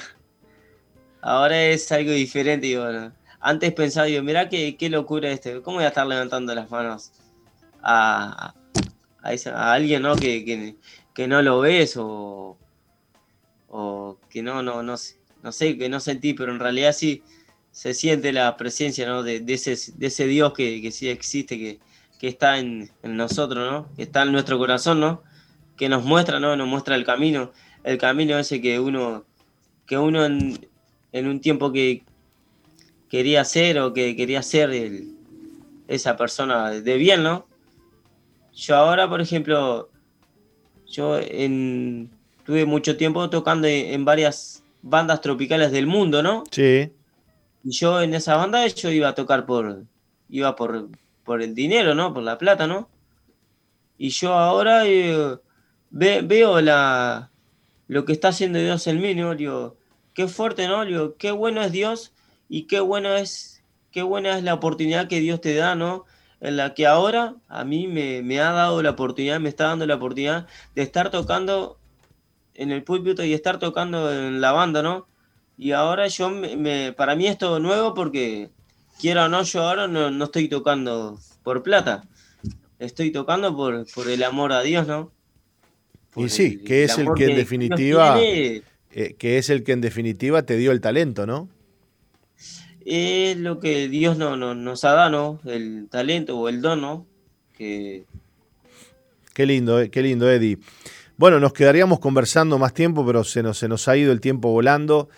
Ahora es algo diferente y bueno. Antes pensaba yo, mirá qué, qué locura este, ¿cómo voy a estar levantando las manos a, a, alguien ¿no? Que, que, no lo ves o, o que no, no, no, no sé, que no sentí, pero en realidad sí se siente la presencia ¿no? de, ese, de ese Dios que, que sí existe, que, que está en, nosotros, ¿no? que está en nuestro corazón, ¿no? que nos muestra, ¿no? Nos muestra el camino, el camino ese que uno, que uno en, un tiempo que quería ser o que quería ser esa persona de bien, ¿no? Yo ahora, por ejemplo, yo tuve mucho tiempo tocando en varias bandas tropicales del mundo, ¿no?
Sí.
Y yo en esa banda yo iba a tocar por, iba por, por el dinero, ¿no? Por la plata, ¿no? Y yo ahora eh, veo la, lo que está haciendo Dios en mí, ¿no? Qué fuerte, ¿no? Digo, qué bueno es Dios y qué bueno es, qué buena es la oportunidad que Dios te da, ¿no? En la que ahora a mí me, me ha dado la oportunidad, me está dando la oportunidad de estar tocando en el púlpito y estar tocando en la banda, ¿no? Y ahora yo, me, para mí es todo nuevo porque, quiera o no, yo ahora no, estoy tocando por plata. Estoy tocando por, por el amor a Dios, ¿no?
y sí, que es el que, en definitiva, eh, que es el que en definitiva te dio el talento, ¿no?
Es lo que Dios no, nos ha dado, ¿no? El talento o el don, ¿no? Que...
Qué lindo, eh, qué lindo, Eddie. Bueno, nos quedaríamos conversando más tiempo, pero se nos, se nos ha ido el tiempo volando.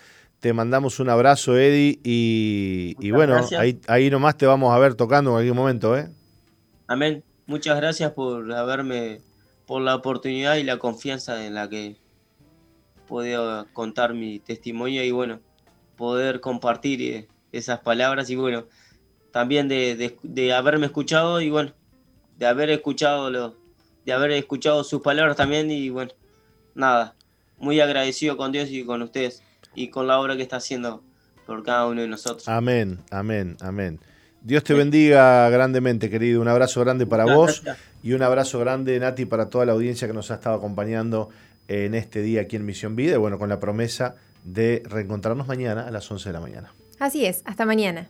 Te mandamos un abrazo, Eddie, y, bueno, ahí, ahí nomás te vamos a ver tocando en algún momento, ¿eh?
Amén. Muchas gracias por haberme, por la oportunidad y la confianza en la que puedo contar mi testimonio y bueno, poder compartir eh, esas palabras y bueno, también de, de haberme escuchado y bueno, de haber escuchado los de haber escuchado sus palabras también y bueno, nada, muy agradecido con Dios y con ustedes y con la obra que está haciendo por cada uno de nosotros.
Amén, amén, amén. Dios te bendiga grandemente, querido. Un abrazo grande para vos y un abrazo grande, Nati, para toda la audiencia que nos ha estado acompañando en este día aquí en Misión Vida. Y bueno, con la promesa de reencontrarnos mañana a las 11 de la mañana.
Así es, hasta mañana.